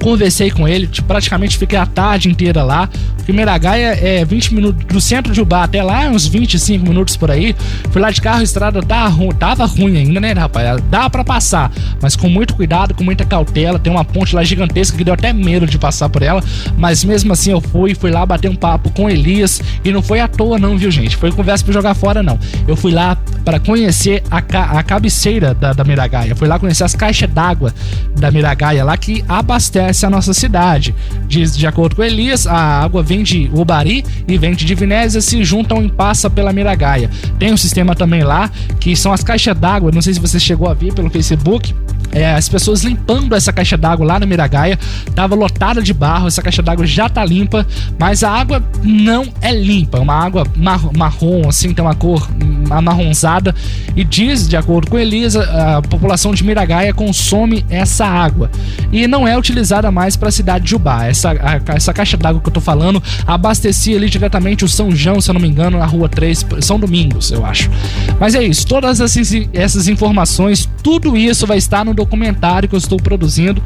conversei com ele, tipo, praticamente fiquei a tarde inteira lá. Porque Miragaia é 20 minutos do centro de Ubá até lá, uns 25 minutos por aí. Fui lá de carro, a estrada tá ru- tava ruim ainda, né, rapaz? Dá pra passar, mas com muito cuidado, com muita cautela. Tem uma ponte lá gigantesca que deu até medo de passar por ela, mas mesmo assim eu fui, fui lá bater um papo com Elias e não foi à toa não, viu, gente? Foi conversa pra jogar fora não. Eu fui lá para conhecer a, ca- a cabeceira da, da Miragaia. Fui lá conhecer as caixas d'água da Miragaia lá que abastece a nossa cidade. De, de acordo com Elias, a água vem de Ubari e vem de Divinésia, se juntam e passa pela Miragaia. Tem um sistema também lá que são as caixas d'água. Não sei se você chegou a ver pelo Facebook. É, as pessoas limpando essa caixa d'água lá na Miragaia. Tava lotada de barro, essa caixa d'água já tá limpa, mas a água não é limpa. É uma água mar- marrom, assim, tem uma cor amarronzada. E diz, de acordo com Elisa, a população de Miragaia consome essa água. E não é utilizada mais para a cidade de Ubá. Essa, a- essa caixa d'água que eu tô falando abastecia ali diretamente o São João, se eu não me engano, na rua 3, São Domingos, eu acho. Mas é isso, todas essas, essas informações, tudo isso vai estar no documentário que eu estou produzindo.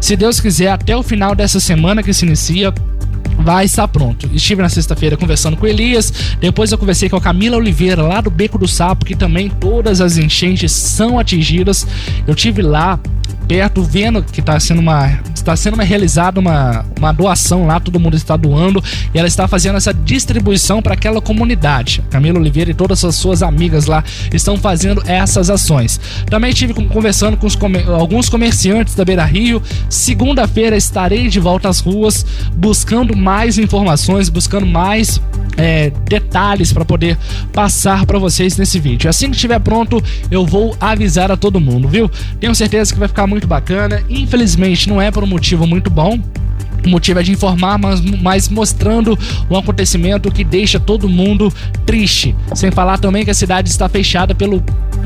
Se Deus quiser, até o final dessa semana que se inicia, vai estar pronto. Estive na sexta-feira conversando com Elias, depois eu conversei com a Camila Oliveira, lá do Beco do Sapo, que também todas as enchentes são atingidas. Eu tive lá perto vendo que está sendo uma está sendo uma realizada uma, uma doação lá, todo mundo está doando e ela está fazendo essa distribuição para aquela comunidade. Camila Oliveira e todas as suas amigas lá estão fazendo essas ações. Também estive conversando com alguns comerciantes da Beira Rio. Segunda-feira estarei de volta às ruas buscando mais informações, buscando mais é, detalhes para poder passar para vocês nesse vídeo. Assim que estiver pronto, eu vou avisar a todo mundo, viu? Tenho certeza que vai ficar muito bacana. Infelizmente, não é por um motivo muito bom. O motivo é de informar, mas, mas mostrando um acontecimento que deixa todo mundo triste. Sem falar também que a cidade está fechada pelo.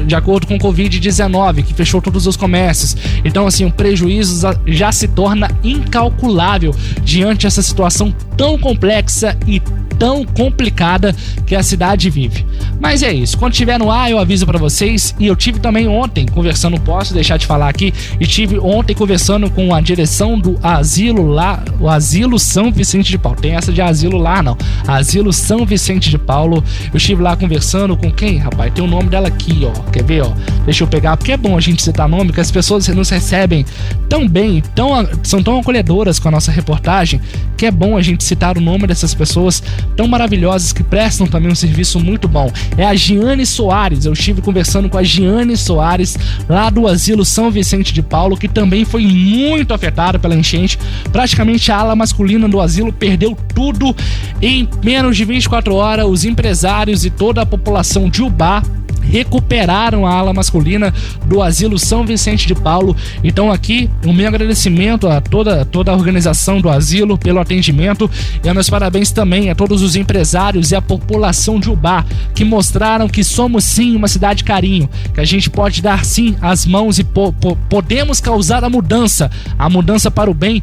De acordo com o Covid-19, que fechou todos os comércios. Então, assim, o prejuízo já- se torna incalculável diante dessa situação tão complexa e tão complicada que a cidade vive. Mas é isso. Quando tiver no ar, eu aviso pra vocês. E eu tive também ontem conversando, posso deixar de falar aqui. E tive ontem conversando com a direção do asilo lá, o Asilo São Vicente de Paulo. Tem essa de asilo lá, não. Asilo São Vicente de Paulo. Eu estive lá conversando com quem, rapaz? Tem o nome dela aqui, ó. Quer ver, ó? Deixa eu pegar, porque é bom a gente citar nome, que as pessoas nos recebem tão bem, tão, são tão acolhedoras com a nossa reportagem, que é bom a gente citar o nome dessas pessoas tão maravilhosas que prestam também um serviço muito bom. É a Giane Soares. Eu estive conversando com a Giane Soares, lá do Asilo São Vicente de Paulo, que também foi muito afetada pela enchente. Praticamente a ala masculina do asilo perdeu tudo em menos de 24 horas. Os empresários e toda a população de Ubá recuperaram a ala masculina do Asilo São Vicente de Paulo. Então aqui, o meu agradecimento a toda, toda a organização do asilo pelo atendimento e meus parabéns também a todos os empresários e a população de Ubá que mostraram que somos sim uma cidade carinho, que a gente pode dar sim as mãos e po- po- podemos causar a mudança, a mudança para o bem.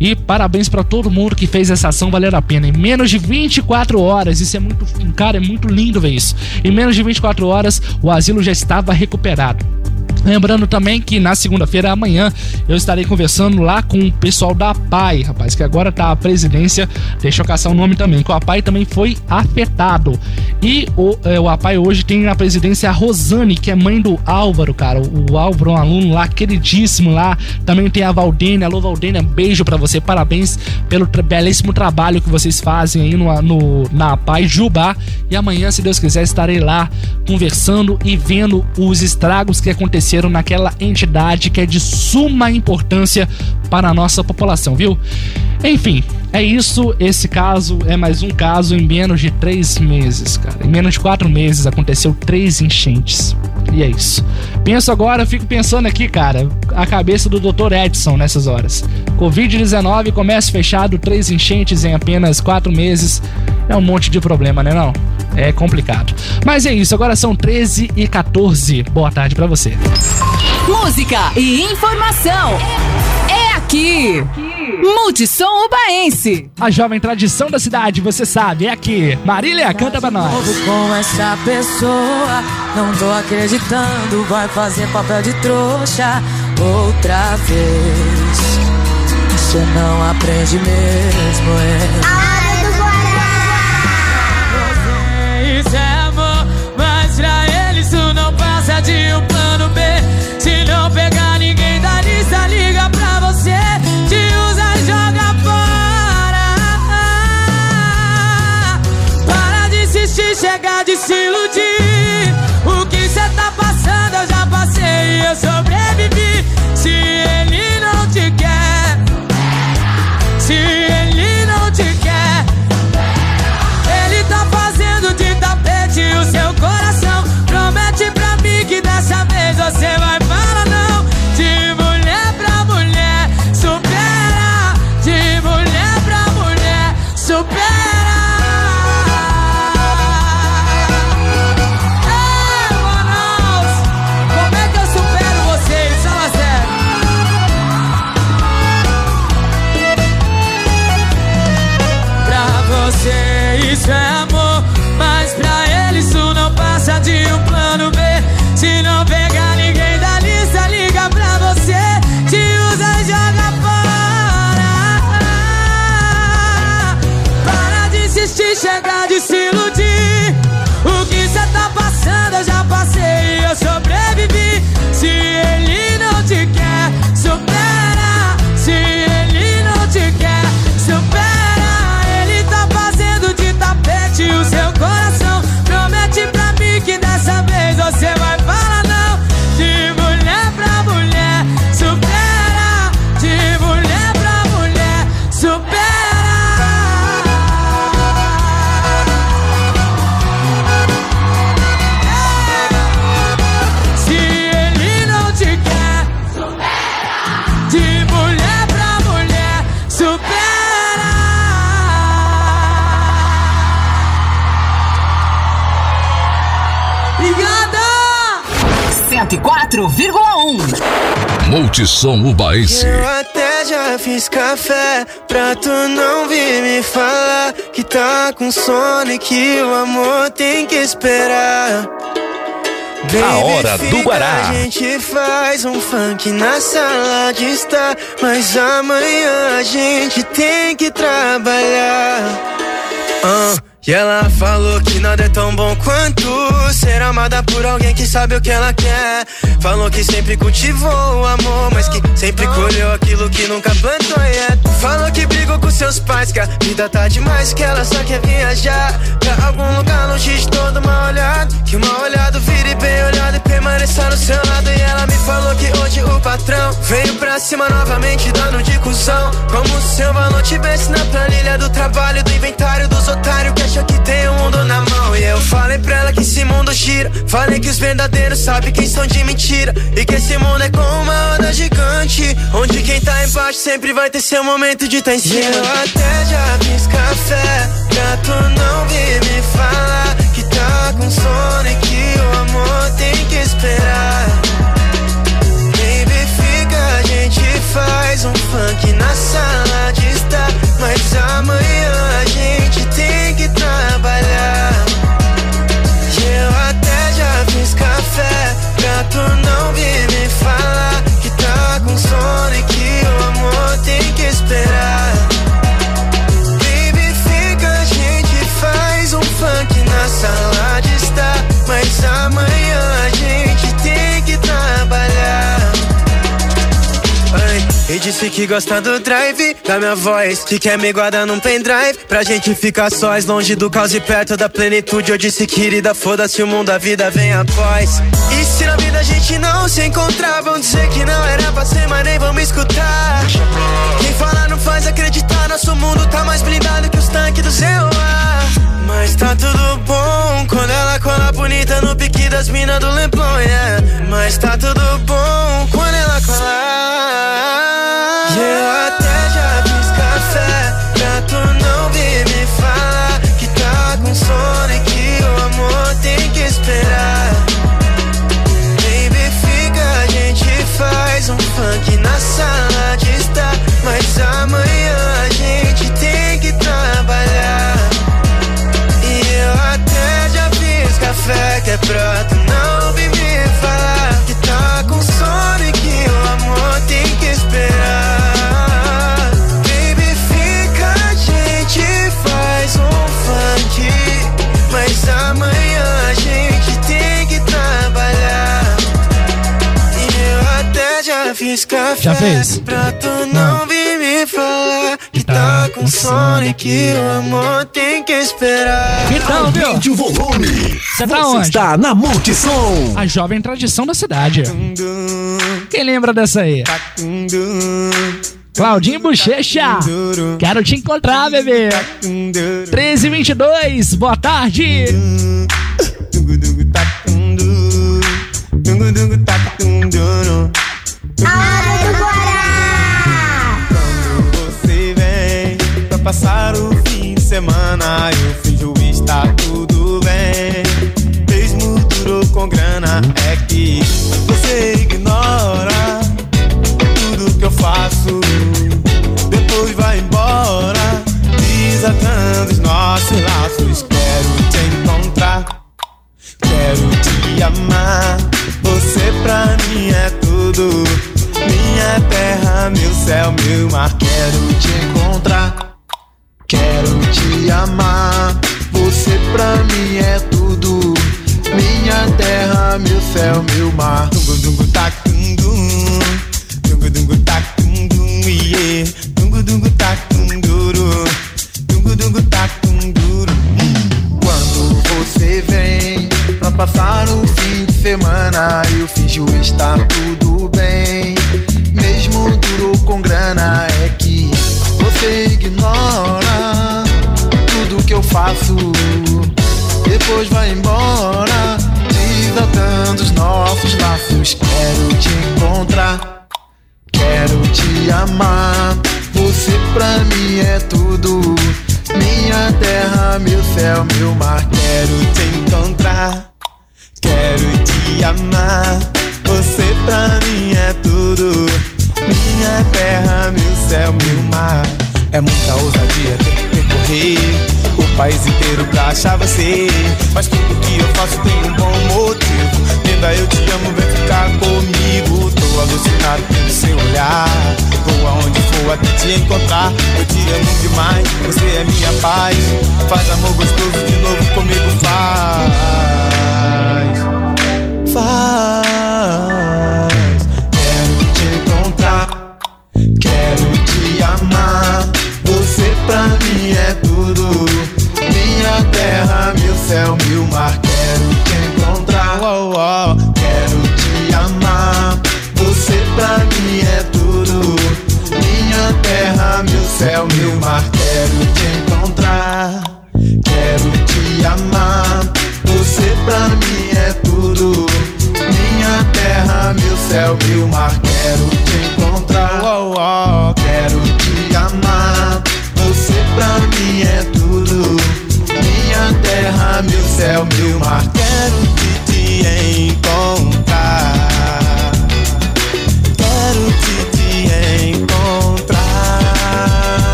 E parabéns para todo mundo que fez essa ação valer a pena. Em menos de 24 horas, isso é muito, cara, é muito lindo ver isso. Em menos de 24 horas, o asilo já estava recuperado. Lembrando também que na segunda-feira, amanhã, eu estarei conversando lá com o pessoal da APAI, rapaz, que agora tá a presidência, deixa eu caçar o nome também, que o APAI também foi afetado. E o, é, o APAI hoje tem na presidência a Rosane, que é mãe do Álvaro, cara. O Álvaro é um aluno lá, queridíssimo lá. Também tem a Valdênia. Alô, Valdênia, beijo pra você. Parabéns pelo tra- belíssimo trabalho que vocês fazem aí no, no, na APAI Jubá. E amanhã, se Deus quiser, estarei lá conversando e vendo os estragos que aconteceram naquela entidade que é de suma importância para a nossa população, viu? Enfim, é isso. Esse caso é mais um caso em menos de três meses, cara. Em menos de quatro meses aconteceu três enchentes. E é isso. Penso agora, fico pensando aqui, cara, a cabeça do Dr. Edson nessas horas. Covid-19, comércio fechado, três enchentes em apenas quatro meses. É um monte de problema, né não? É complicado. Mas é isso, agora são 13 e 14. Boa tarde pra você. Música e informação. É aqui. Multissom Ubaense. A jovem tradição da cidade, você sabe, é aqui. Marília, canta pra nós. novo com essa pessoa. Não tô acreditando, vai fazer papel de trouxa outra vez. Você não aprende mesmo, é. Isso é amor, mas pra ele isso não passa de um se iludir. O que cê tá passando eu já passei e eu sobrevivi. Se ele não te quer, se ele 104,1 Multissom Ubaense. Eu até já fiz café pra tu não vir me falar que tá com sono e que o amor tem que esperar. Baby, A hora do Guará. A gente faz um funk na sala de estar, mas amanhã a gente tem que trabalhar. Ah, e ela falou que nada é tão bom quanto ser amada por alguém que sabe o que ela quer. Falou que sempre cultivou o amor, mas que sempre colheu aquilo que nunca plantou. Yeah. Falou que brigou com seus pais, que a vida tá demais, que ela só quer viajar pra algum lugar longe de todo mal olhado. Que o mal olhado vire bem olhado e permaneça no seu lado. E ela me falou que hoje o patrão veio pra cima novamente, dando de cuzão. Como se o valor tivesse na planilha do trabalho, do inventário dos otários que acham que tem o mundo na mão. E eu falei pra ela que esse mundo gira. Falei que os verdadeiros sabem quem são de mentira. E que esse mundo é como uma onda gigante. Onde quem tá embaixo sempre vai ter seu momento de tá em cima. Eu até já fiz café pra tu não vir me falar que tá com sono e que o amor tem que esperar. Baby, fica, a gente faz um funk na sala de estar. Mas amanhã disse que gosta do drive da minha voz. Que quer me guardar num pendrive pra gente ficar sós, longe do caos e perto da plenitude. Eu disse, querida, foda-se o mundo, a vida vem após. E se na vida a gente não se encontrar, vão dizer que não era pra ser, mas nem vamos escutar. Quem fala não faz acreditar, nosso mundo tá mais blindado que os tanques do ZOA. Mas tá tudo bom quando ela cola bonita no pique das minas do Leblon, yeah. Mas tá tudo bom quando ela cola. Já fez? pra tu não vir me falar que tá com sono e que o amor tem que esperar. Então, viu? Aumente o volume. Você tá Você onde? está na Multissom. A jovem tradição da cidade. Quem lembra dessa aí? Claudinho Bochecha. Quero te encontrar, bebê. 1322, boa tarde. Você vem pra passar o fim de semana. Eu finjo estar tudo bem. Mesmo duro com grana, é que você ignora tudo que eu faço. Depois vai embora, desatando os nossos laços. Quero te encontrar, quero te amar. Você pra mim é tudo. Minha terra, meu céu, meu mar. Quero te encontrar, quero te amar. Você pra mim é tudo. Minha terra, meu céu, meu mar. Dungu dungu tá dum Dungu dungu tá dum yeah. Dungu dungu tá duro. Dungu dungu tá duro. Quando você vem pra passar o fim de semana, eu finjo estar tudo bem. Mesmo duro com grana, é que você ignora tudo que eu faço. Depois vai embora, desatando os nossos laços. Quero te encontrar, quero te amar. Você pra mim é tudo. Minha terra, meu céu, meu mar. Quero te encontrar, quero te amar. Você pra mim é tudo. Minha terra, meu céu, meu mar. É muita ousadia ter que percorrer o país inteiro pra achar você. Mas tudo que eu faço tem um bom motivo. Linda, eu te amo, vem ficar comigo. Alucinado pelo seu olhar. Vou aonde for até te encontrar. Eu te amo demais, você é minha paz. Faz amor gostoso de novo comigo, faz. Faz. Quero te encontrar. Quero te amar. Você pra mim é tudo. Minha terra, meu céu, meu mar. Quero te encontrar. Quero é tudo. Minha terra, meu céu, meu mar. Quero te encontrar. Quero te amar. Você pra mim é tudo. Minha terra, meu céu, meu mar. Quero te encontrar. Quero te amar. Você pra mim é tudo. Minha terra, meu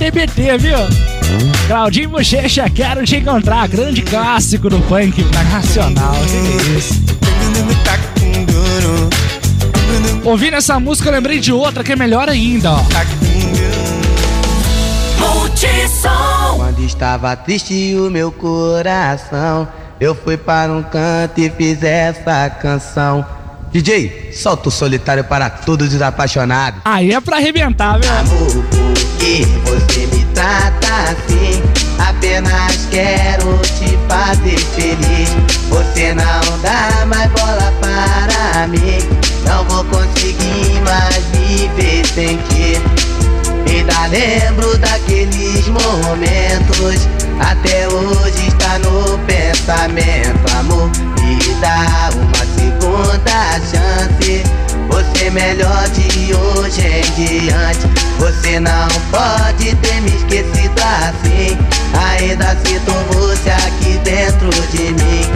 TBT, viu? Claudinho Bochecha, quero te encontrar. Grande clássico do funk nacional. Que isso? Ouvindo essa música, eu lembrei de outra que é melhor ainda, ó. Quando estava triste o meu coração, eu fui para um canto e fiz essa canção. DJ, solta o solitário para todos os apaixonados. Aí é pra arrebentar, viu? Amor, por que você me trata assim? Apenas quero te fazer feliz. Você não dá mais bola para mim. Não vou conseguir mais viver sem ti. Ainda lembro daqueles momentos. Até hoje está no pensamento, amor. Me dá uma segunda chance. Você melhor de hoje em diante. Você não pode ter me esquecido assim. Ainda sinto você aqui dentro de mim.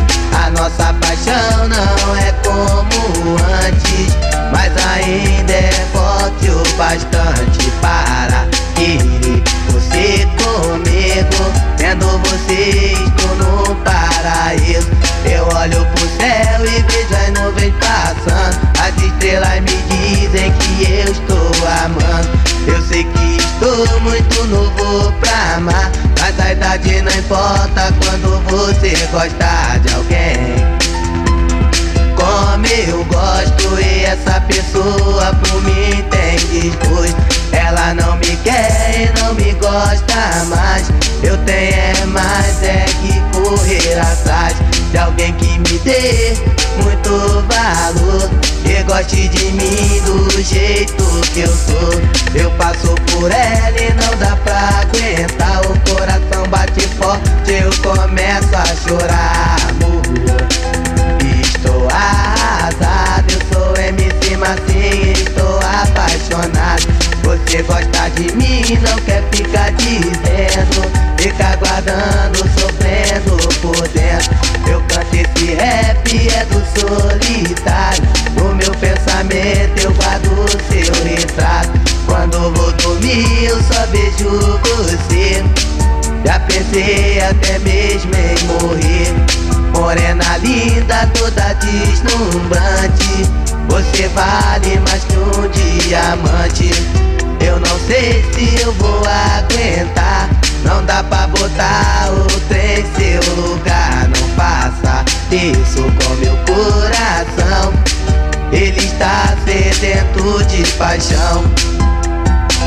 A nossa paixão não é como antes, mas ainda é forte o bastante para querer você comigo. Tendo você, estou no paraíso. Eu olho pro céu e vejo as nuvens passando. As estrelas me dizem que eu estou amando. Eu sei que estou muito novo pra amar. Mas a idade não importa quando você gosta de alguém. Como eu gosto e essa pessoa por mim tem desgosto. Ela não me quer e não me gosta mais. Eu tenho é mais é que correr atrás de alguém que me dê muito valor e goste de mim do jeito que eu sou. Eu passo por ela e não dá pra aguentar. O coração bate forte, eu começo a chorar, amor. Arrasado, eu sou MC Marcinho, estou apaixonado. Você gosta de mim, não quer ficar dizendo. Fica guardando, sofrendo por dentro. Eu canto esse rap, é do solitário. No meu pensamento eu guardo seu retrato. Quando vou dormir eu só vejo você. Já pensei até mesmo em morrer. Morena linda, toda deslumbrante. Você vale mais que um diamante. Eu não sei se eu vou aguentar. Não dá pra botar outro em seu lugar. Não faça isso com meu coração. Ele está sedento de paixão.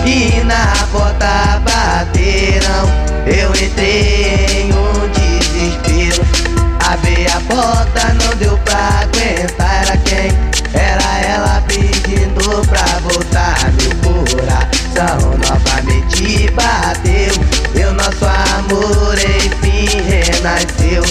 E na porta bateram. Eu entrei em um desespero. Abri a porta, não deu pra aguentar. Era quem? Era ela pedindo pra voltar. Meu coração novamente bateu. O nosso amor enfim renasceu.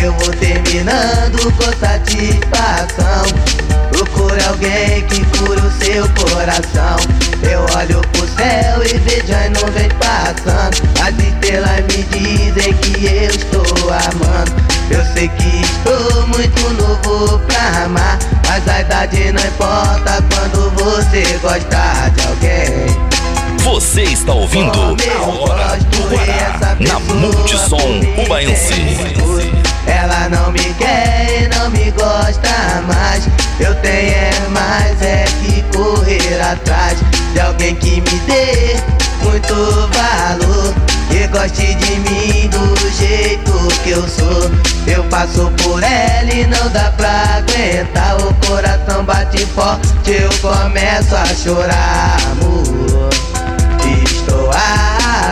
Eu vou terminando com satisfação. Procure alguém que cure o seu coração. Eu olho pro céu e vejo as nuvens passando. As estrelas me dizem que eu estou amando. Eu sei que estou muito novo pra amar. Mas a idade não importa quando você gosta de alguém. Você está ouvindo a Hora do Guará na Multissom Ubaense. Ela não me quer e não me gosta mais. Eu tenho é mais é que correr atrás de alguém que me dê muito valor. Que goste de mim do jeito que eu sou. Eu passo por ela e não dá pra aguentar. O coração bate forte, eu começo a chorar, amor.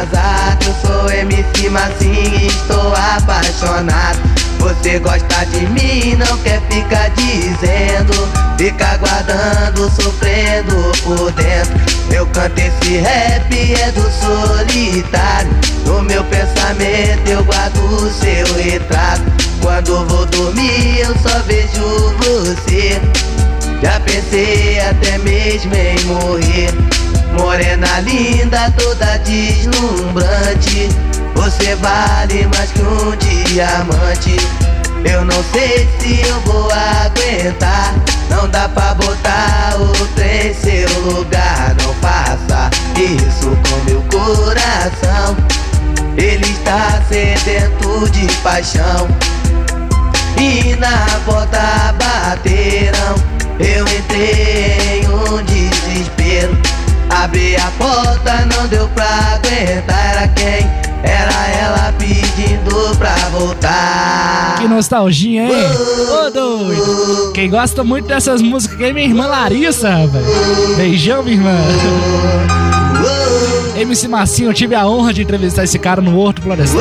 Arrasado, eu sou MC Massinho, estou apaixonado. Você gosta de mim, não quer ficar dizendo. Fica guardando, sofrendo por dentro. Eu canto esse rap, é do solitário. No meu pensamento eu guardo seu retrato. Quando vou dormir eu só vejo você. Já pensei até mesmo em morrer. Morena linda, toda deslumbrante. Você vale mais que um diamante. Eu não sei se eu vou aguentar. Não dá pra botar outro em seu lugar. Não faça isso com meu coração. Ele está sedento de paixão. E na porta bateram. Eu entrei em um desespero. Abri a porta, não deu pra aguentar. Era quem? Era ela pedindo pra voltar. Que nostalgia, hein? Ô, doido. Quem gosta muito dessas músicas aqui é minha irmã Larissa, velho. Beijão, minha irmã. MC Marcinho, eu tive a honra de entrevistar esse cara no Horto Florestal.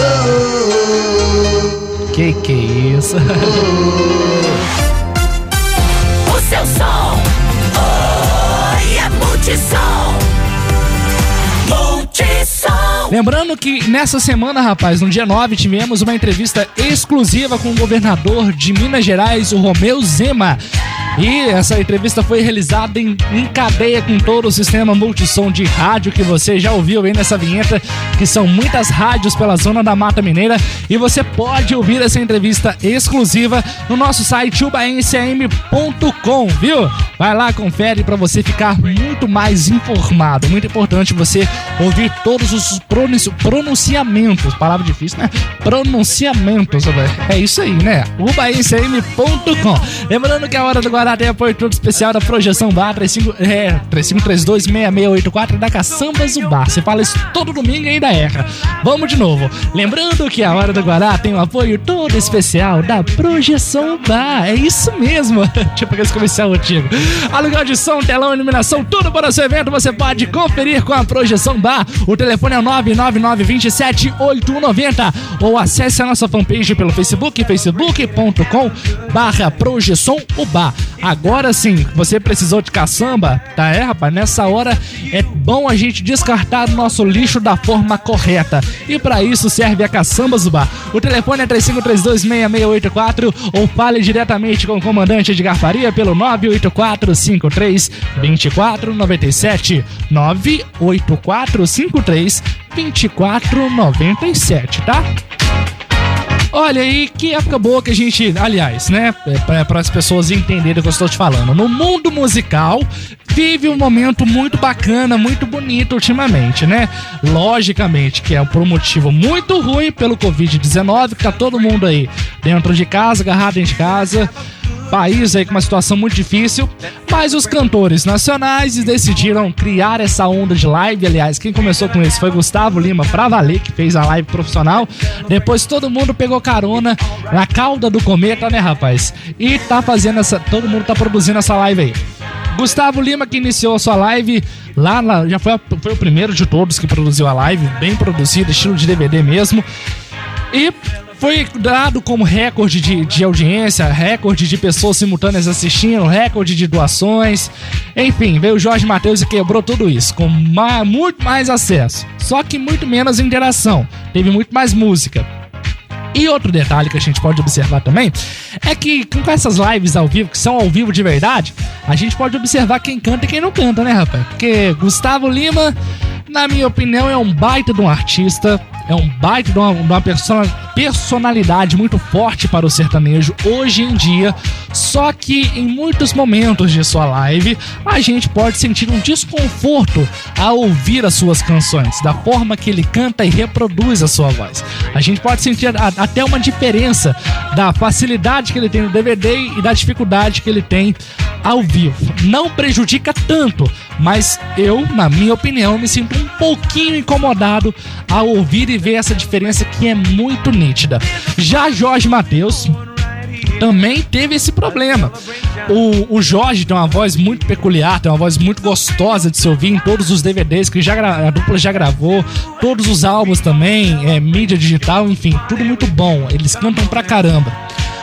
Que que é isso? O seu som. Oi, é Multissom. Lembrando que nessa semana, rapaz, no dia 9, tivemos uma entrevista exclusiva com o governador de Minas Gerais, o Romeu Zema. E essa entrevista foi realizada em, em cadeia com todo o sistema multissom de rádio que você já ouviu aí nessa vinheta, que são muitas rádios pela zona da Mata Mineira. E você pode ouvir essa entrevista exclusiva no nosso site ubaenciam.com, viu? Vai lá, confere para você ficar muito mais informado. Muito importante você ouvir todos os pronunci- pronunciamentos. Palavra difícil, né? Pronunciamentos. É isso aí, né? ubaenciam.com. Lembrando que a hora do Guará tem apoio todo especial da Projeção Bar 35, é, 35326684 da Caçamba Zubar. Você fala isso todo domingo e ainda erra. Vamos de novo. Lembrando que a hora do Guará tem um apoio todo especial da Projeção Bar. É isso mesmo. tipo aquele comercial antigo. Aluguel de som, telão, iluminação, tudo para o seu evento você pode conferir com a Projeção Bar. O telefone é o 999278190 ou acesse a nossa fanpage pelo Facebook, facebook.com barra Projeção Ubar. Agora sim, você precisou de caçamba? Tá é, rapaz? Nessa hora é bom a gente descartar nosso lixo da forma correta. E para isso serve a Caçamba Zubar. O telefone é 35326684 ou fale diretamente com o comandante Edgar Faria pelo 98453 2497 98453 2497, tá? Olha aí, que época boa que a gente, aliás, né, para as pessoas entenderem o que eu estou te falando. No mundo musical, vive um momento muito bacana, muito bonito ultimamente, né? Logicamente que é por um motivo muito ruim pelo Covid-19, que tá todo mundo aí dentro de casa, agarrado dentro de casa. País aí com uma situação muito difícil, mas os cantores nacionais decidiram criar essa onda de live. Aliás, quem começou com isso foi Gustavo Lima pra valer, que fez a live profissional. Depois todo mundo pegou carona na cauda do cometa, né, rapaz? E tá fazendo essa. Todo mundo tá produzindo essa live aí. Gustavo Lima que iniciou a sua live lá, já foi, a- foi o primeiro de todos que produziu a live, bem produzido, estilo de DVD mesmo. E foi dado como recorde de, de audiência, recorde de pessoas simultâneas assistindo, recorde de doações. Enfim, veio o Jorge Matheus e quebrou tudo isso, com muito mais acesso. Só que muito menos interação. Teve muito mais música. E outro detalhe que a gente pode observar também é que com essas lives ao vivo, que são ao vivo de verdade, a gente pode observar quem canta e quem não canta, né, rapaz? Porque Gustavo Lima, na minha opinião, é um baita de um artista, é um baita de uma, de uma persona- personalidade muito forte para o sertanejo hoje em dia. Só que em muitos momentos de sua live, a gente pode sentir um desconforto ao ouvir as suas canções, da forma que ele canta e reproduz a sua voz. A gente pode sentir até uma diferença da facilidade que ele tem no DVD e da dificuldade que ele tem ao vivo. Não prejudica tanto, mas eu, na minha opinião, me sinto um pouquinho incomodado ao ouvir e ver essa diferença que é muito nítida. Já Jorge Matheus também teve esse problema. O, o Jorge tem uma voz muito peculiar, tem uma voz muito gostosa de se ouvir em todos os DVDs que já a dupla já gravou, todos os álbuns também, é, mídia digital, enfim, tudo muito bom. Eles cantam pra caramba.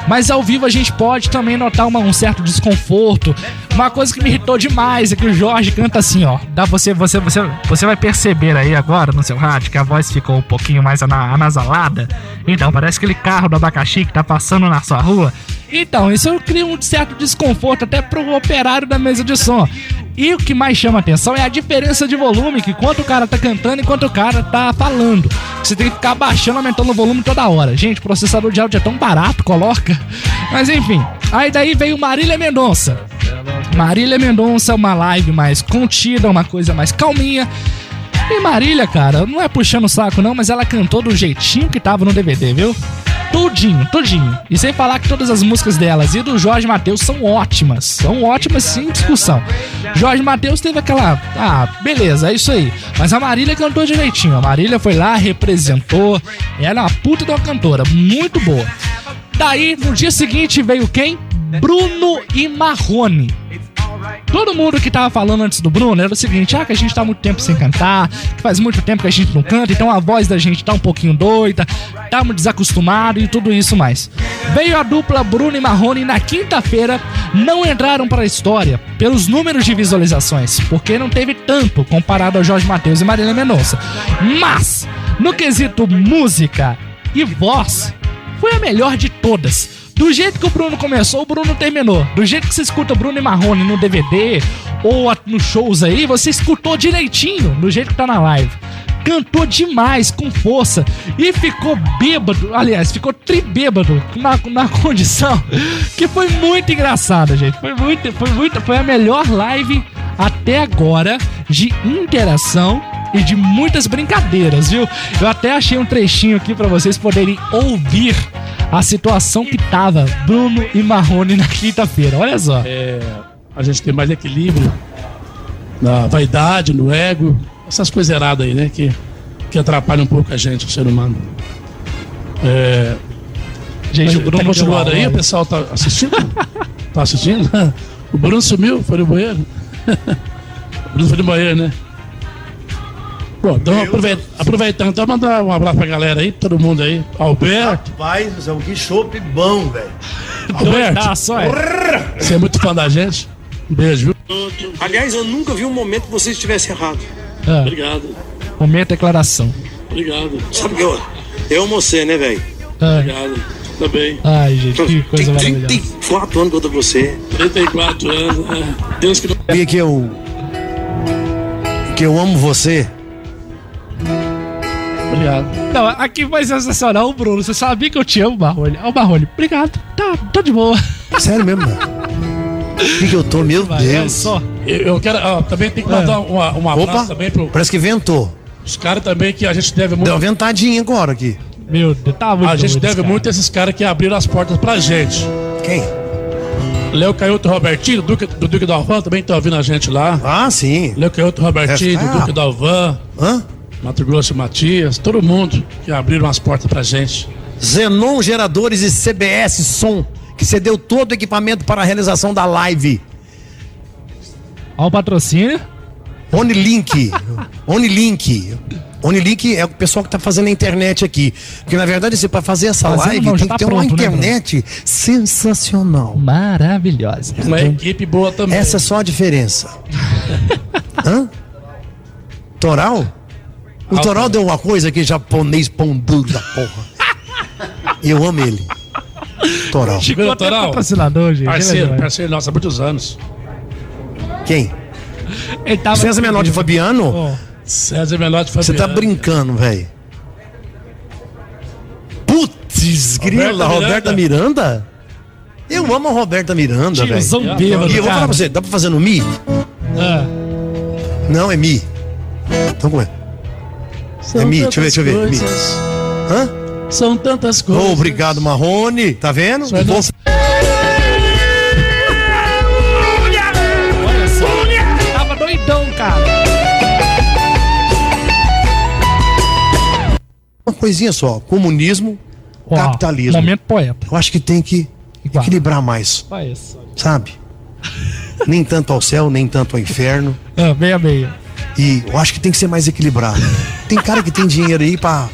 Mas ao vivo a gente pode também notar uma- um certo desconforto. Uma coisa que me irritou demais é que o Jorge canta assim, ó. Dá você, você, você, você vai perceber aí agora no seu rádio que a voz ficou um pouquinho mais ana- anasalada. Então, parece aquele carro do abacaxi que tá passando na sua rua. Então, isso cria um certo desconforto até pro operário da mesa de som. E o que mais chama atenção é a diferença de volume, que enquanto o cara tá cantando, enquanto o cara tá falando. Você tem que ficar baixando, aumentando o volume toda hora. Gente, processador de áudio é tão barato, coloca. Mas enfim, aí daí veio Marília Mendonça. Marília Mendonça, uma live mais contida, uma coisa mais calminha. E Marília, cara, não é puxando o saco não, mas ela cantou do jeitinho que tava no DVD, viu? Tudinho, tudinho. E sem falar que todas as músicas delas e do Jorge Matheus são ótimas. São ótimas sem discussão. Jorge Matheus teve aquela. Ah, beleza, é isso aí. Mas a Marília cantou direitinho. A Marília foi lá, representou. Ela é uma puta de uma cantora. Muito boa. Daí, no dia seguinte, veio quem? Bruno e Marrone. Todo mundo que tava falando antes do Bruno era o seguinte: ah, que a gente tá muito tempo sem cantar, que faz muito tempo que a gente não canta, então a voz da gente tá um pouquinho doida, tá muito desacostumado e tudo isso mais. Veio a dupla Bruno e Marrone na quinta-feira, não entraram para a história pelos números de visualizações, porque não teve tanto comparado ao Jorge Matheus e Marília Mendonça. Mas, no quesito música e voz, foi a melhor de todas. Do jeito que o Bruno começou, o Bruno terminou. Do jeito que você escuta Bruno e Marrone no DVD ou nos shows aí, você escutou direitinho, do jeito que tá na live. Cantou demais, com força, e ficou bêbado, aliás, ficou tribêbado na, na condição que foi muito engraçada, gente. Foi muito, foi muito, foi a melhor live até agora de interação e de muitas brincadeiras, viu? Eu até achei um trechinho aqui pra vocês poderem ouvir a situação que tava Bruno e Marrone na quinta-feira. Olha só. É, a gente tem mais equilíbrio na vaidade, no ego, essas coisas erradas aí, né? Que, que atrapalham um pouco a gente, o ser humano. É, Gente, o Bruno tá continuando deu aí, o pessoal tá assistindo? tá assistindo? O Bruno sumiu, foi no banheiro. o Bruno foi no banheiro, né? Bom, então aproveit- aproveitando, então mandar um abraço pra galera aí, todo mundo aí. Alberto, Rapaz, é um que chope bom, velho. Alberto, você é muito fã da gente. Um beijo, viu? Aliás, eu nunca vi um momento que você estivesse errado. Ah, Obrigado, momento declaração. obrigado. Sabe que eu, eu almocei, né, velho? Ah, Obrigado. Tá bem. ai, gente, que coisa Tem maravilhosa. 34 anos com você. 34 anos, é. Deus que não. Sabia que eu. que eu amo você? Obrigado. Não, aqui foi sensacional, o Bruno. Você sabia que eu te amo, Marrone. Ó, Marrone, obrigado. Tá, tá de boa. Sério mesmo, velho? O que, que eu tô? Meu Vai, é Deus. só. Eu, eu quero. ó, também tem que mandar uma, um abraço Opa, também pro, parece que ventou. os caras também que a gente deve muito. Deu uma ventadinha agora aqui. Meu Deus, tá muito A gente deve cara. muito a esses caras que abriram as portas pra gente. Quem? Léo Caioto Robertinho, do Duque, do Duque Dalvan, também tá ouvindo a gente lá. Ah, sim. Léo Caioto Robertinho, É, do. Duque Dalvan, Hã? Mato Grosso e Matias, todo mundo que abriram as portas pra gente. Zenon Geradores e CBS Som, que cedeu todo o equipamento para a realização da live. Ó o patrocínio. Onilink. Onilink. Onilink é o pessoal que tá fazendo a internet aqui. Porque na verdade, assim, para fazer essa Fazendo live, não, já tem tá que ter uma pronto, né, internet sensacional. Maravilhosa. Uma equipe boa também. Essa é só a diferença. Hã? Toral? O Toral deu uma coisa que japonês pão duro da porra. Eu amo ele. Toral. Viu, até Toral? patrocinador, gente. É Parceiro, parceiro nosso há muitos anos. Quem? Ele tava César Menor de Fabiano? Ó, César Menor de Você Fabiano. tá brincando, velho. Putz, grila, Roberta Roberta Miranda? Eu amo a Roberta Miranda, velho. E eu vou falar pra você, dá pra fazer no Mi? ah, Não, é Mi. Então como é? São É Mi, deixa eu ver, deixa eu ver. Mi. Hã? São tantas coisas. Oh, obrigado, Marrone. Tá vendo? É só. Tava doidão, cara. Uma coisinha só. Comunismo, Ó, capitalismo. Momento poeta. Eu acho que tem que Igual. equilibrar mais, só. sabe? nem tanto ao céu, nem tanto ao inferno. Ah, meia meia. E eu acho que tem que ser mais equilibrado. Tem cara que tem dinheiro aí pra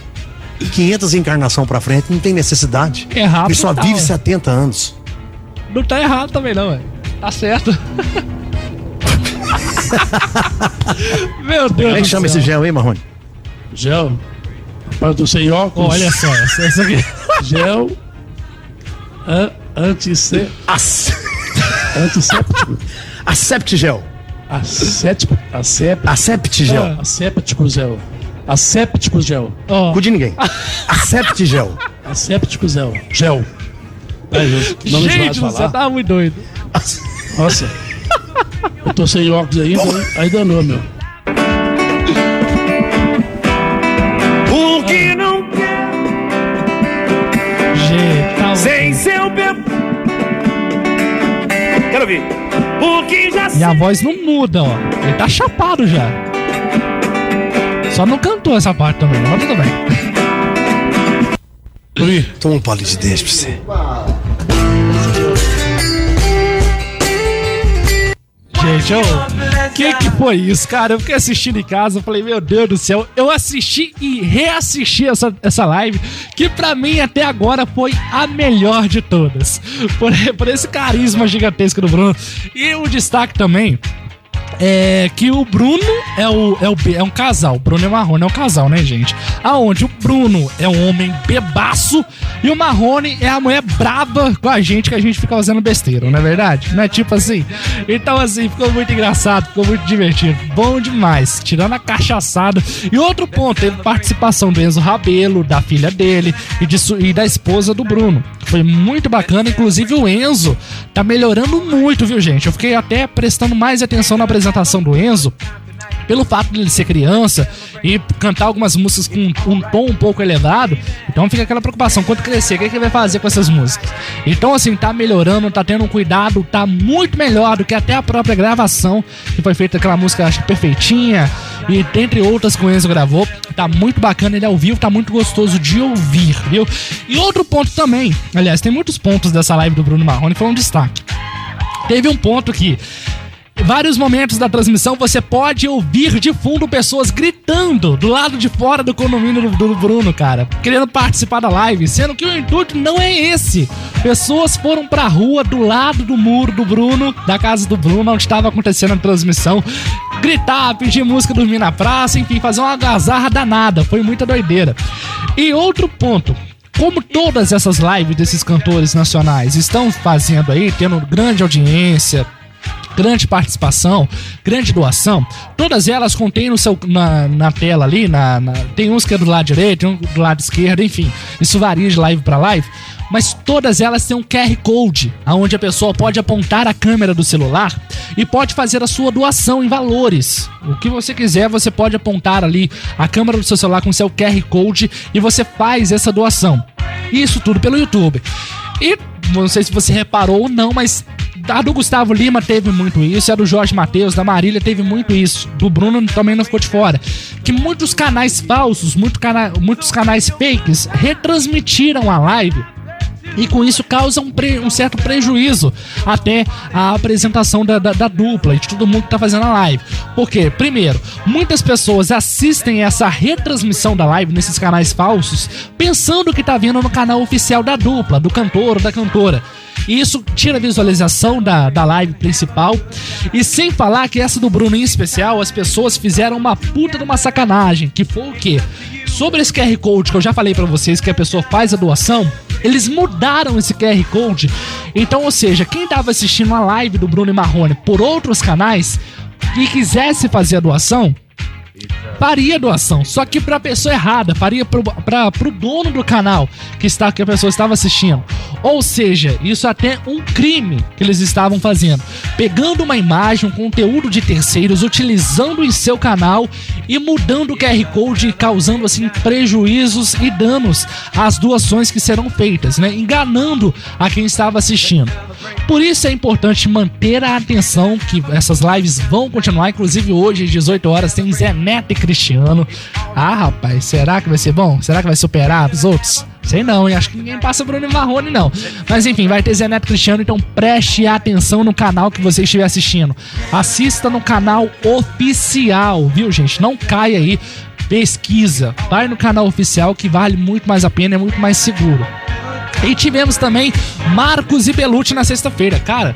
500 encarnação pra frente, não tem necessidade. Errado Ele só tá, vive ué. 70 anos. Não tá errado também, não, velho. Tá certo. Meu Deus. Como é que chama céu. esse gel aí, Marrone? Gel. Para do sem óculos. Olha só, essa, essa aqui. Gel. An antisse... Antisséptico. Acept gel. Asséptico. Asséptico. Acept gel. Asséptico gel. Asséptico gel. Ó, Cu de ninguém. Acept gel. Asséptico gel. Gel. É gente, você tá muito doido. Nossa. Eu tô sem óculos ainda, aí danou, meu. O que não quer Gente, tá sem seu bebê. Quero ouvir. O que já E a voz não muda, ó. Ele tá chapado já. Só não cantou essa parte também, mas tudo bem. Luí, Toma um palito de dente pra você. gente. O que que foi isso, cara? Eu fiquei assistindo em casa, eu falei, meu Deus do céu. Eu assisti e reassisti essa, essa live, que pra mim até agora foi a melhor de todas. Por, por esse carisma gigantesco do Bruno. E o destaque também é que o Bruno é, o, é, o, é um casal. O Bruno e o Marrone é um casal, né, gente? Aonde o Bruno é um homem bebaço e o Marrone é a mulher braba com a gente que a gente fica fazendo besteira, não é verdade? Não é tipo assim? Então, assim, ficou muito engraçado, ficou muito divertido. Bom demais, tirando a cachaçada. E outro ponto, teve participação do Enzo Rabelo, da filha dele e, de, e da esposa do Bruno. Foi muito bacana, inclusive o Enzo tá melhorando muito, viu, gente? Eu fiquei até prestando mais atenção na apresentação do Enzo pelo fato de ele ser criança e cantar algumas músicas com um tom um pouco elevado, então fica aquela preocupação, quando crescer, o que, é que ele vai fazer com essas músicas? Então, assim, tá melhorando, tá tendo um cuidado, tá muito melhor do que até a própria gravação, que foi feita aquela música, acho que perfeitinha, e dentre outras que o Enzo gravou, tá muito bacana, ele ao vivo, tá muito gostoso de ouvir, viu? E outro ponto também, aliás, tem muitos pontos dessa live do Bruno Marrone foi um destaque. Teve um ponto que vários momentos da transmissão você pode ouvir de fundo pessoas gritando do lado de fora do condomínio do, Bruno, cara, querendo participar da live, sendo que o intuito não é esse. Pessoas foram pra rua do lado do muro do Bruno, da casa do Bruno, onde estava acontecendo a transmissão, gritar, pedir música, dormir na praça, enfim, fazer uma gazarra danada. Foi muita doideira. E outro ponto, como todas essas lives desses cantores nacionais estão fazendo aí, tendo grande audiência, grande participação, grande doação, todas elas contêm no seu, na, na tela ali, na, na- tem uns que é do lado direito, um do lado esquerdo, enfim, isso varia de live para live, mas todas elas têm um QR Code, onde a pessoa pode apontar a câmera do celular e pode fazer a sua doação em valores. O que você quiser, você pode apontar ali a câmera do seu celular com seu QR Code e você faz essa doação. Isso tudo pelo YouTube. E não sei se você reparou ou não, mas a do Gustavo Lima teve muito isso, a do Jorge Matheus, da Marília teve muito isso, do Bruno também não ficou de fora. Que muitos canais falsos, muito cana muitos canais fakes retransmitiram a live e com isso causa um, pre- um certo prejuízo até a apresentação da, da- da dupla e de todo mundo que tá fazendo a live. Por quê? Primeiro, muitas pessoas assistem essa retransmissão da live nesses canais falsos pensando que tá vendo no canal oficial da dupla, do cantor ou da cantora. E isso tira a visualização da, da live principal. E sem falar que essa do Bruno em especial, as pessoas fizeram uma puta de uma sacanagem. Que foi o quê? Sobre esse QR Code que eu já falei pra vocês que a pessoa faz a doação, eles mudaram esse QR Code. Então, ou seja, quem tava assistindo a live do Bruno e Marrone por outros canais e quisesse fazer a doação, faria doação, só que pra pessoa errada, faria pra, pro dono do canal que, está, que a pessoa estava assistindo. Ou seja, isso até um crime que eles estavam fazendo. Pegando uma imagem, um conteúdo de terceiros, utilizando em seu canal e mudando o QR Code causando assim prejuízos e danos às doações que serão feitas, né? Enganando a quem estava assistindo. Por isso é importante manter a atenção que essas lives vão continuar, inclusive hoje às 18 horas tem Zé Neto e Cristiano. Ah, rapaz, será que vai ser bom? Será que vai superar os outros? Sei não, hein? Acho que ninguém passa Bruno Marrone, não. Mas enfim, vai ter Zé Neto Cristiano, então preste atenção no canal que você estiver assistindo. Assista no canal oficial, viu, gente? Não caia aí. Pesquisa, vai no canal oficial que vale muito mais a pena, é muito mais seguro. E tivemos também Marcos e Belucci na sexta-feira. Cara,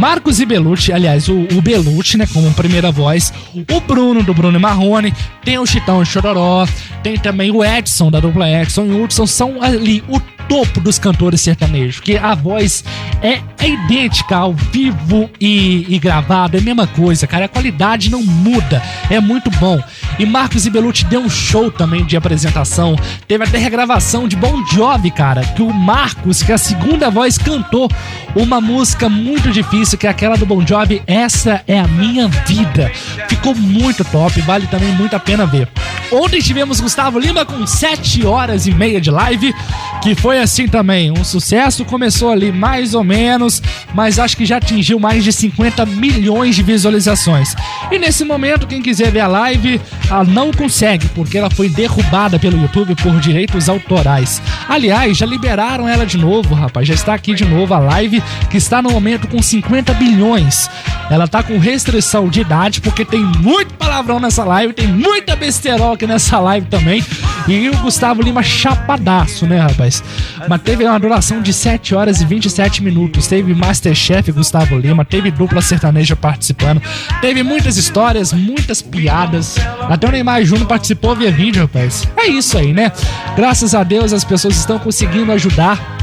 Marcos e Belucci, aliás, o, o Belucci, né, como primeira voz, o Bruno do Bruno e Marrone, tem o Chitão e Chororó, tem também o Edson da dupla Edson e o Hudson, são ali o topo dos cantores sertanejos, que a voz é, é idêntica ao vivo e, e gravado, é a mesma coisa, cara, a qualidade não muda, é muito bom. E Marcos e Belucci deu um show também de apresentação, teve até regravação de Bon Jovi, cara, que o Marcos, que é a segunda voz, cantou uma música muito difícil, que é aquela do Bon Jovi, Essa é a Minha Vida. Ficou muito top, vale também muito a pena ver. Ontem tivemos Gustavo Lima com 7 horas e meia de live, que foi assim também, um sucesso. Começou ali mais ou menos, mas acho que já atingiu mais de 50 milhões de visualizações. E nesse momento, quem quiser ver a live, ela não consegue, porque ela foi derrubada pelo YouTube por direitos autorais. Aliás, já liberaram ela de novo, rapaz. Já está aqui de novo a live, que está no momento com 50 bilhões. Ela tá com restrição de idade, porque tem muito palavrão nessa live, tem muita besterol aqui nessa live também. E o Gustavo Lima chapadaço, né, rapaz? Mas teve uma duração de 7 horas e 27 minutos. Teve Masterchef Gustavo Lima, teve dupla sertaneja participando, teve muitas histórias, muitas piadas. Até o Neymar Júnior participou via vídeo, rapaz. É isso aí, né? Graças a Deus as pessoas estão conseguindo ajudar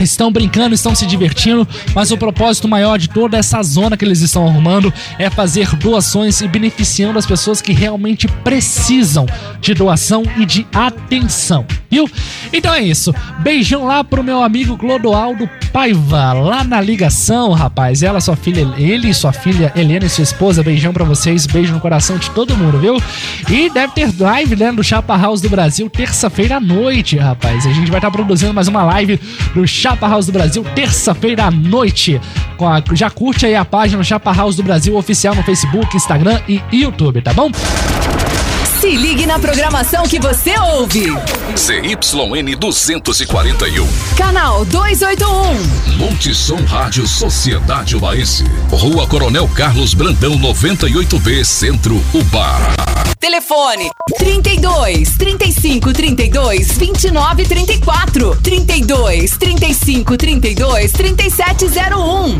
estão brincando, estão se divertindo, mas o propósito maior de toda essa zona que eles estão arrumando é fazer doações e beneficiando as pessoas que realmente precisam de doação e de atenção, viu? Então é isso. Beijão lá pro meu amigo Clodoaldo Paiva, lá na ligação, rapaz. Ela, sua filha, ele sua filha Helena e sua esposa, beijão pra vocês, beijo no coração de todo mundo, viu? E deve ter live, né, do Chapa House do Brasil, terça-feira à noite, rapaz. A gente vai estar produzindo mais uma live do Chapa House do Brasil, terça-feira à noite. A- já curte aí a página Chapa House do Brasil oficial no Facebook, Instagram e YouTube, tá bom? Se ligue na programação que você ouve. ZYN 241. Canal 281. Multissom Rádio Sociedade Ubaense. Rua Coronel Carlos Brandão 98B Centro Ubá. Telefone 32 35 32 29 34 32 35 32 3701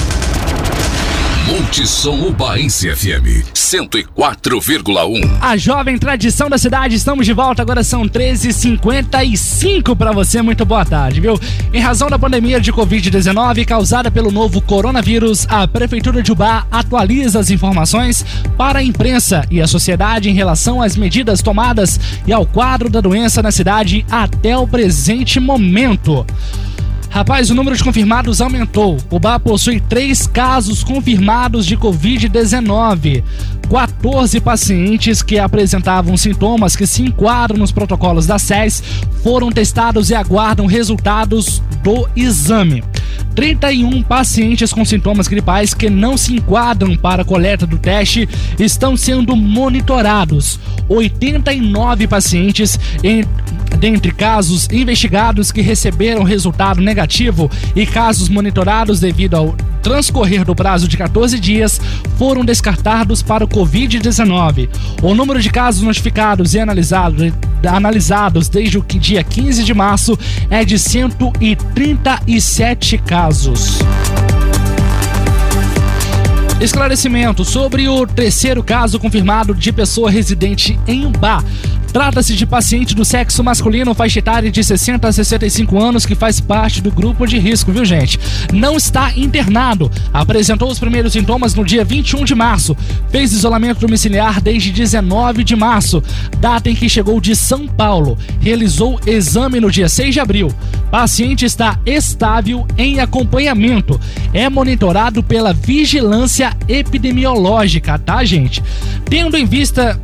Multissom Ubaense FM 104,1. A jovem tradição da cidade, estamos de volta. Agora são 13h55 para você. Muito boa tarde, viu? Em razão da pandemia de Covid-19 causada pelo novo coronavírus, a Prefeitura de Ubá atualiza as informações para a imprensa e a sociedade em relação às medidas tomadas e ao quadro da doença na cidade até o presente momento. Rapaz, o número de confirmados aumentou. O Bar possui três casos confirmados de Covid-19. 14 pacientes que apresentavam sintomas que se enquadram nos protocolos da SES foram testados e aguardam resultados do exame. 31 pacientes com sintomas gripais que não se enquadram para a coleta do teste estão sendo monitorados. 89 pacientes, em- dentre casos investigados que receberam resultado negativo e casos monitorados devido ao transcorrer do prazo de 14 dias, foram descartados para o Covid-19. O número de casos notificados e analisado- analisados desde o dia 15 de março é de 137 casos. Esclarecimento sobre o terceiro caso confirmado de pessoa residente em Umbá. Trata-se de paciente do sexo masculino, faixa etária de 60 a 65 anos, que faz parte do grupo de risco, viu, gente? Não está internado. Apresentou os primeiros sintomas no dia 21 de março. Fez isolamento domiciliar desde 19 de março, data em que chegou de São Paulo. Realizou exame no dia 6 de abril. Paciente está estável em acompanhamento. É monitorado pela vigilância epidemiológica, tá, gente? Tendo em vista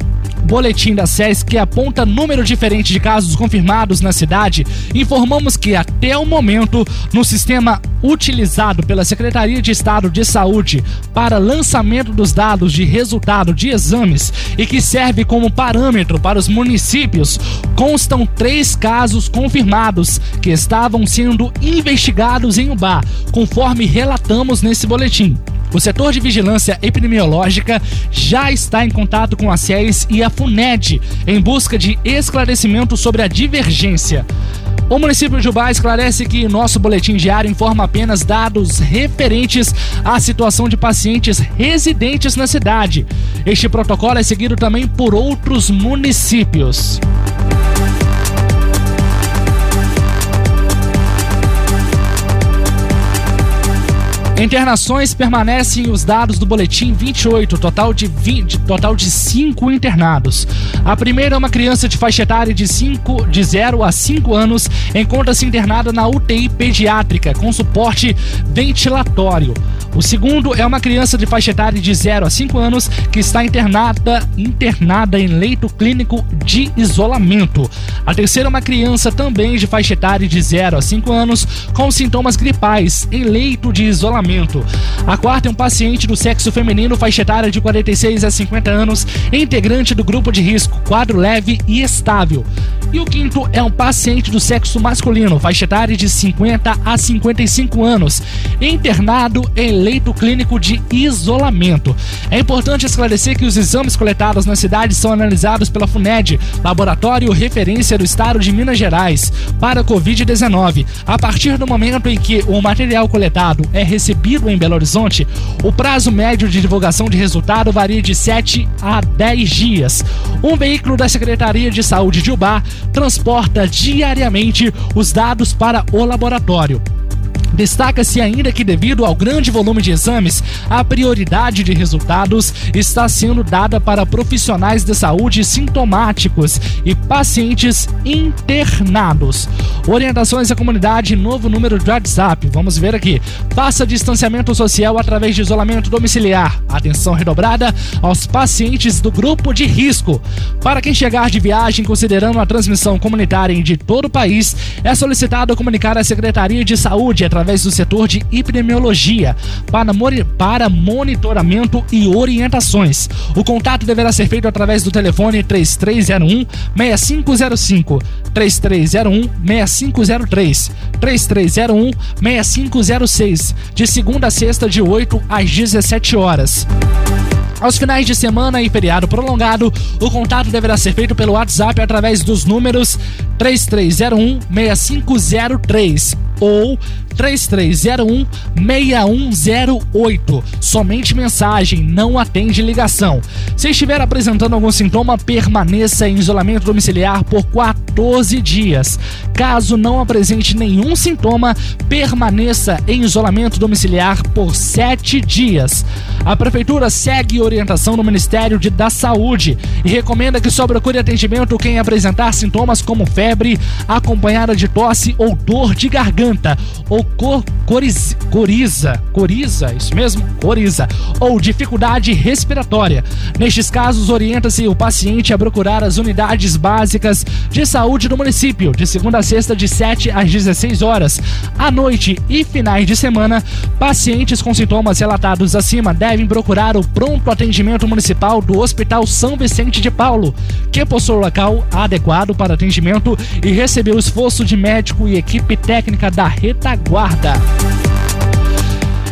boletim da SES que aponta número diferente de casos confirmados na cidade, informamos que até o momento, no sistema utilizado pela Secretaria de Estado de Saúde para lançamento dos dados de resultado de exames e que serve como parâmetro para os municípios, constam três casos confirmados que estavam sendo investigados em Ubá, conforme relatamos nesse boletim. O setor de vigilância epidemiológica já está em contato com a SES e a FUNED em busca de esclarecimento sobre a divergência. O município de Ubá esclarece que nosso boletim diário informa apenas dados referentes à situação de pacientes residentes na cidade. Este protocolo é seguido também por outros municípios. Internações permanecem os dados do boletim 28, total de 20, total de 5 internados. A primeira é uma criança de faixa etária de 5 de 0 a 5 anos, encontra-se internada na UTI pediátrica com suporte ventilatório. O segundo é uma criança de faixa etária de 0 a 5 anos que está internada, internada em leito clínico de isolamento. A terceira é uma criança também de faixa etária de 0 a 5 anos com sintomas gripais em leito de isolamento. A quarta é um paciente do sexo feminino, faixa etária de 46 a 50 anos, integrante do grupo de risco, quadro leve e estável. E o quinto é um paciente do sexo masculino, faixa etária de 50 a 55 anos, internado em leito clínico de isolamento. É importante esclarecer que os exames coletados na cidade são analisados pela FUNED, laboratório referência do estado de Minas Gerais, para Covid-19. A partir do momento em que o material coletado é recebido em Belo Horizonte, o prazo médio de divulgação de resultado varia de 7 a 10 dias. Um veículo da Secretaria de Saúde de Ubá transporta diariamente os dados para o laboratório. Destaca-se ainda que, devido ao grande volume de exames, a prioridade de resultados está sendo dada para profissionais de saúde sintomáticos e pacientes internados. Orientações à comunidade, novo número de WhatsApp. Vamos ver aqui. Faça distanciamento social através de isolamento domiciliar. Atenção redobrada aos pacientes do grupo de risco. Para quem chegar de viagem considerando a transmissão comunitária de todo o país, é solicitado comunicar à Secretaria de Saúde através do setor de epidemiologia para, monitoramento e orientações. O contato deverá ser feito através do telefone 3301 6505, 3301 6503, 3301 6506, de segunda a sexta de 8 às 17 horas. Aos finais de semana e feriado prolongado, o contato deverá ser feito pelo WhatsApp através dos números 3301 6503 ou 3301 6108. Somente mensagem, não atende ligação. Se estiver apresentando algum sintoma, permaneça em isolamento domiciliar por 14 dias. Caso não apresente nenhum sintoma, permaneça em isolamento domiciliar por 7 dias. A prefeitura segue orientação do Ministério de, da Saúde e recomenda que só procure atendimento quem apresentar sintomas como febre, acompanhada de tosse ou dor de garganta, ou cor, coriz, coriza, coriza, isso mesmo, coriza, ou dificuldade respiratória. Nestes casos, orienta-se o paciente a procurar as unidades básicas de saúde do município, de segunda a sexta, de 7 às 16 horas. À noite e finais de semana, pacientes com sintomas relatados acima devem procurar o pronto atendimento municipal do Hospital São Vicente de Paulo, que possui local adequado para atendimento e receber o esforço de médico e equipe técnica da retaguarda.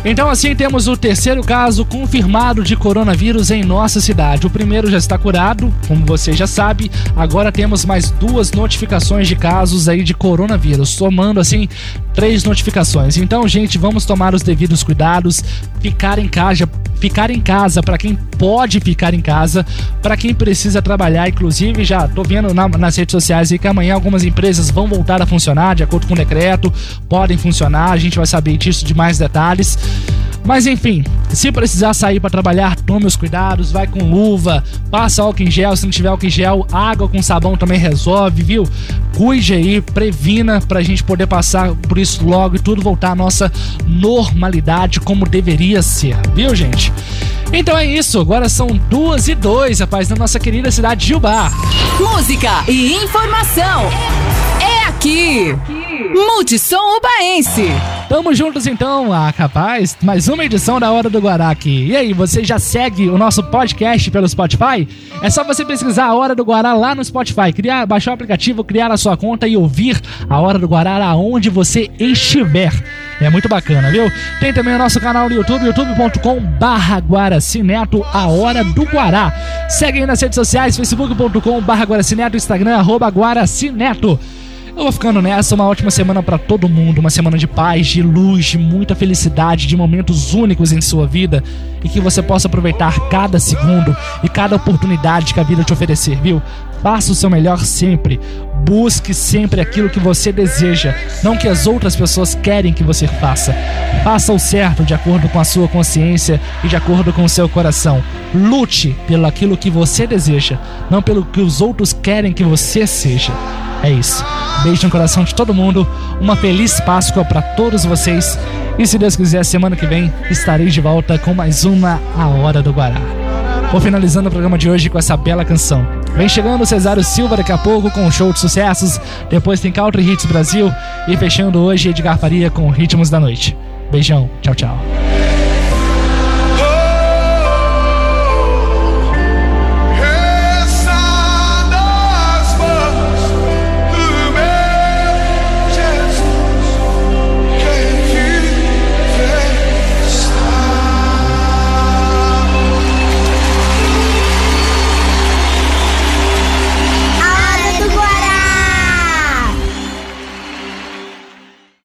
Então, assim, temos o terceiro caso confirmado de coronavírus em nossa cidade. O primeiro já está curado, como você já sabe. Agora temos mais duas notificações de casos aí de coronavírus, somando assim três notificações. Então, gente, vamos tomar os devidos cuidados, ficar em casa, ficar em casa para quem pode ficar em casa, para quem precisa trabalhar. Inclusive, já tô vendo na, nas redes sociais que amanhã algumas empresas vão voltar a funcionar de acordo com o decreto, podem funcionar. A gente vai saber disso de mais detalhes. Mas enfim, se precisar sair para trabalhar, tome os cuidados, vai com luva, passa álcool em gel, se não tiver álcool em gel, água com sabão também resolve, viu? Cuide aí, previna pra gente poder passar por isso logo e tudo voltar à nossa normalidade como deveria ser, viu, gente? Então é isso, agora são duas e dois, rapaz, na nossa querida cidade de Ubá. Música e informação. É aqui. Multissom Ubaense. Tamo juntos então, ah, capaz, mais uma edição da Hora do Guará aqui. E aí, você já segue o nosso podcast pelo Spotify? É só você pesquisar a Hora do Guará lá no Spotify, criar, baixar o aplicativo, criar a sua conta e ouvir a Hora do Guará aonde você estiver. É muito bacana, viu? Tem também o nosso canal no YouTube, youtube.com Guaracineto, a Hora do Guará. Segue aí nas redes sociais, facebook.com Guaracineto, Instagram, arroba Guaracineto. Eu vou ficando nessa, uma ótima semana para todo mundo, uma semana de paz, de luz, de muita felicidade, de momentos únicos em sua vida e que você possa aproveitar cada segundo e cada oportunidade que a vida te oferecer, viu? Faça o seu melhor sempre. Busque sempre aquilo que você deseja, não que as outras pessoas querem que você faça. Faça o certo de acordo com a sua consciência e de acordo com o seu coração. Lute pelo aquilo que você deseja, não pelo que os outros querem que você seja. É isso. Beijo no coração de todo mundo. Uma feliz Páscoa para todos vocês E se Deus quiser, semana que vem estarei de volta com mais uma A Hora do Guará. Vou finalizando o programa de hoje com essa bela canção. Vem chegando Cesário Silva daqui a pouco com um show de sucessos. Depois tem Country Hits Brasil. E fechando hoje Edgar Faria com Ritmos da Noite. Beijão, tchau, tchau.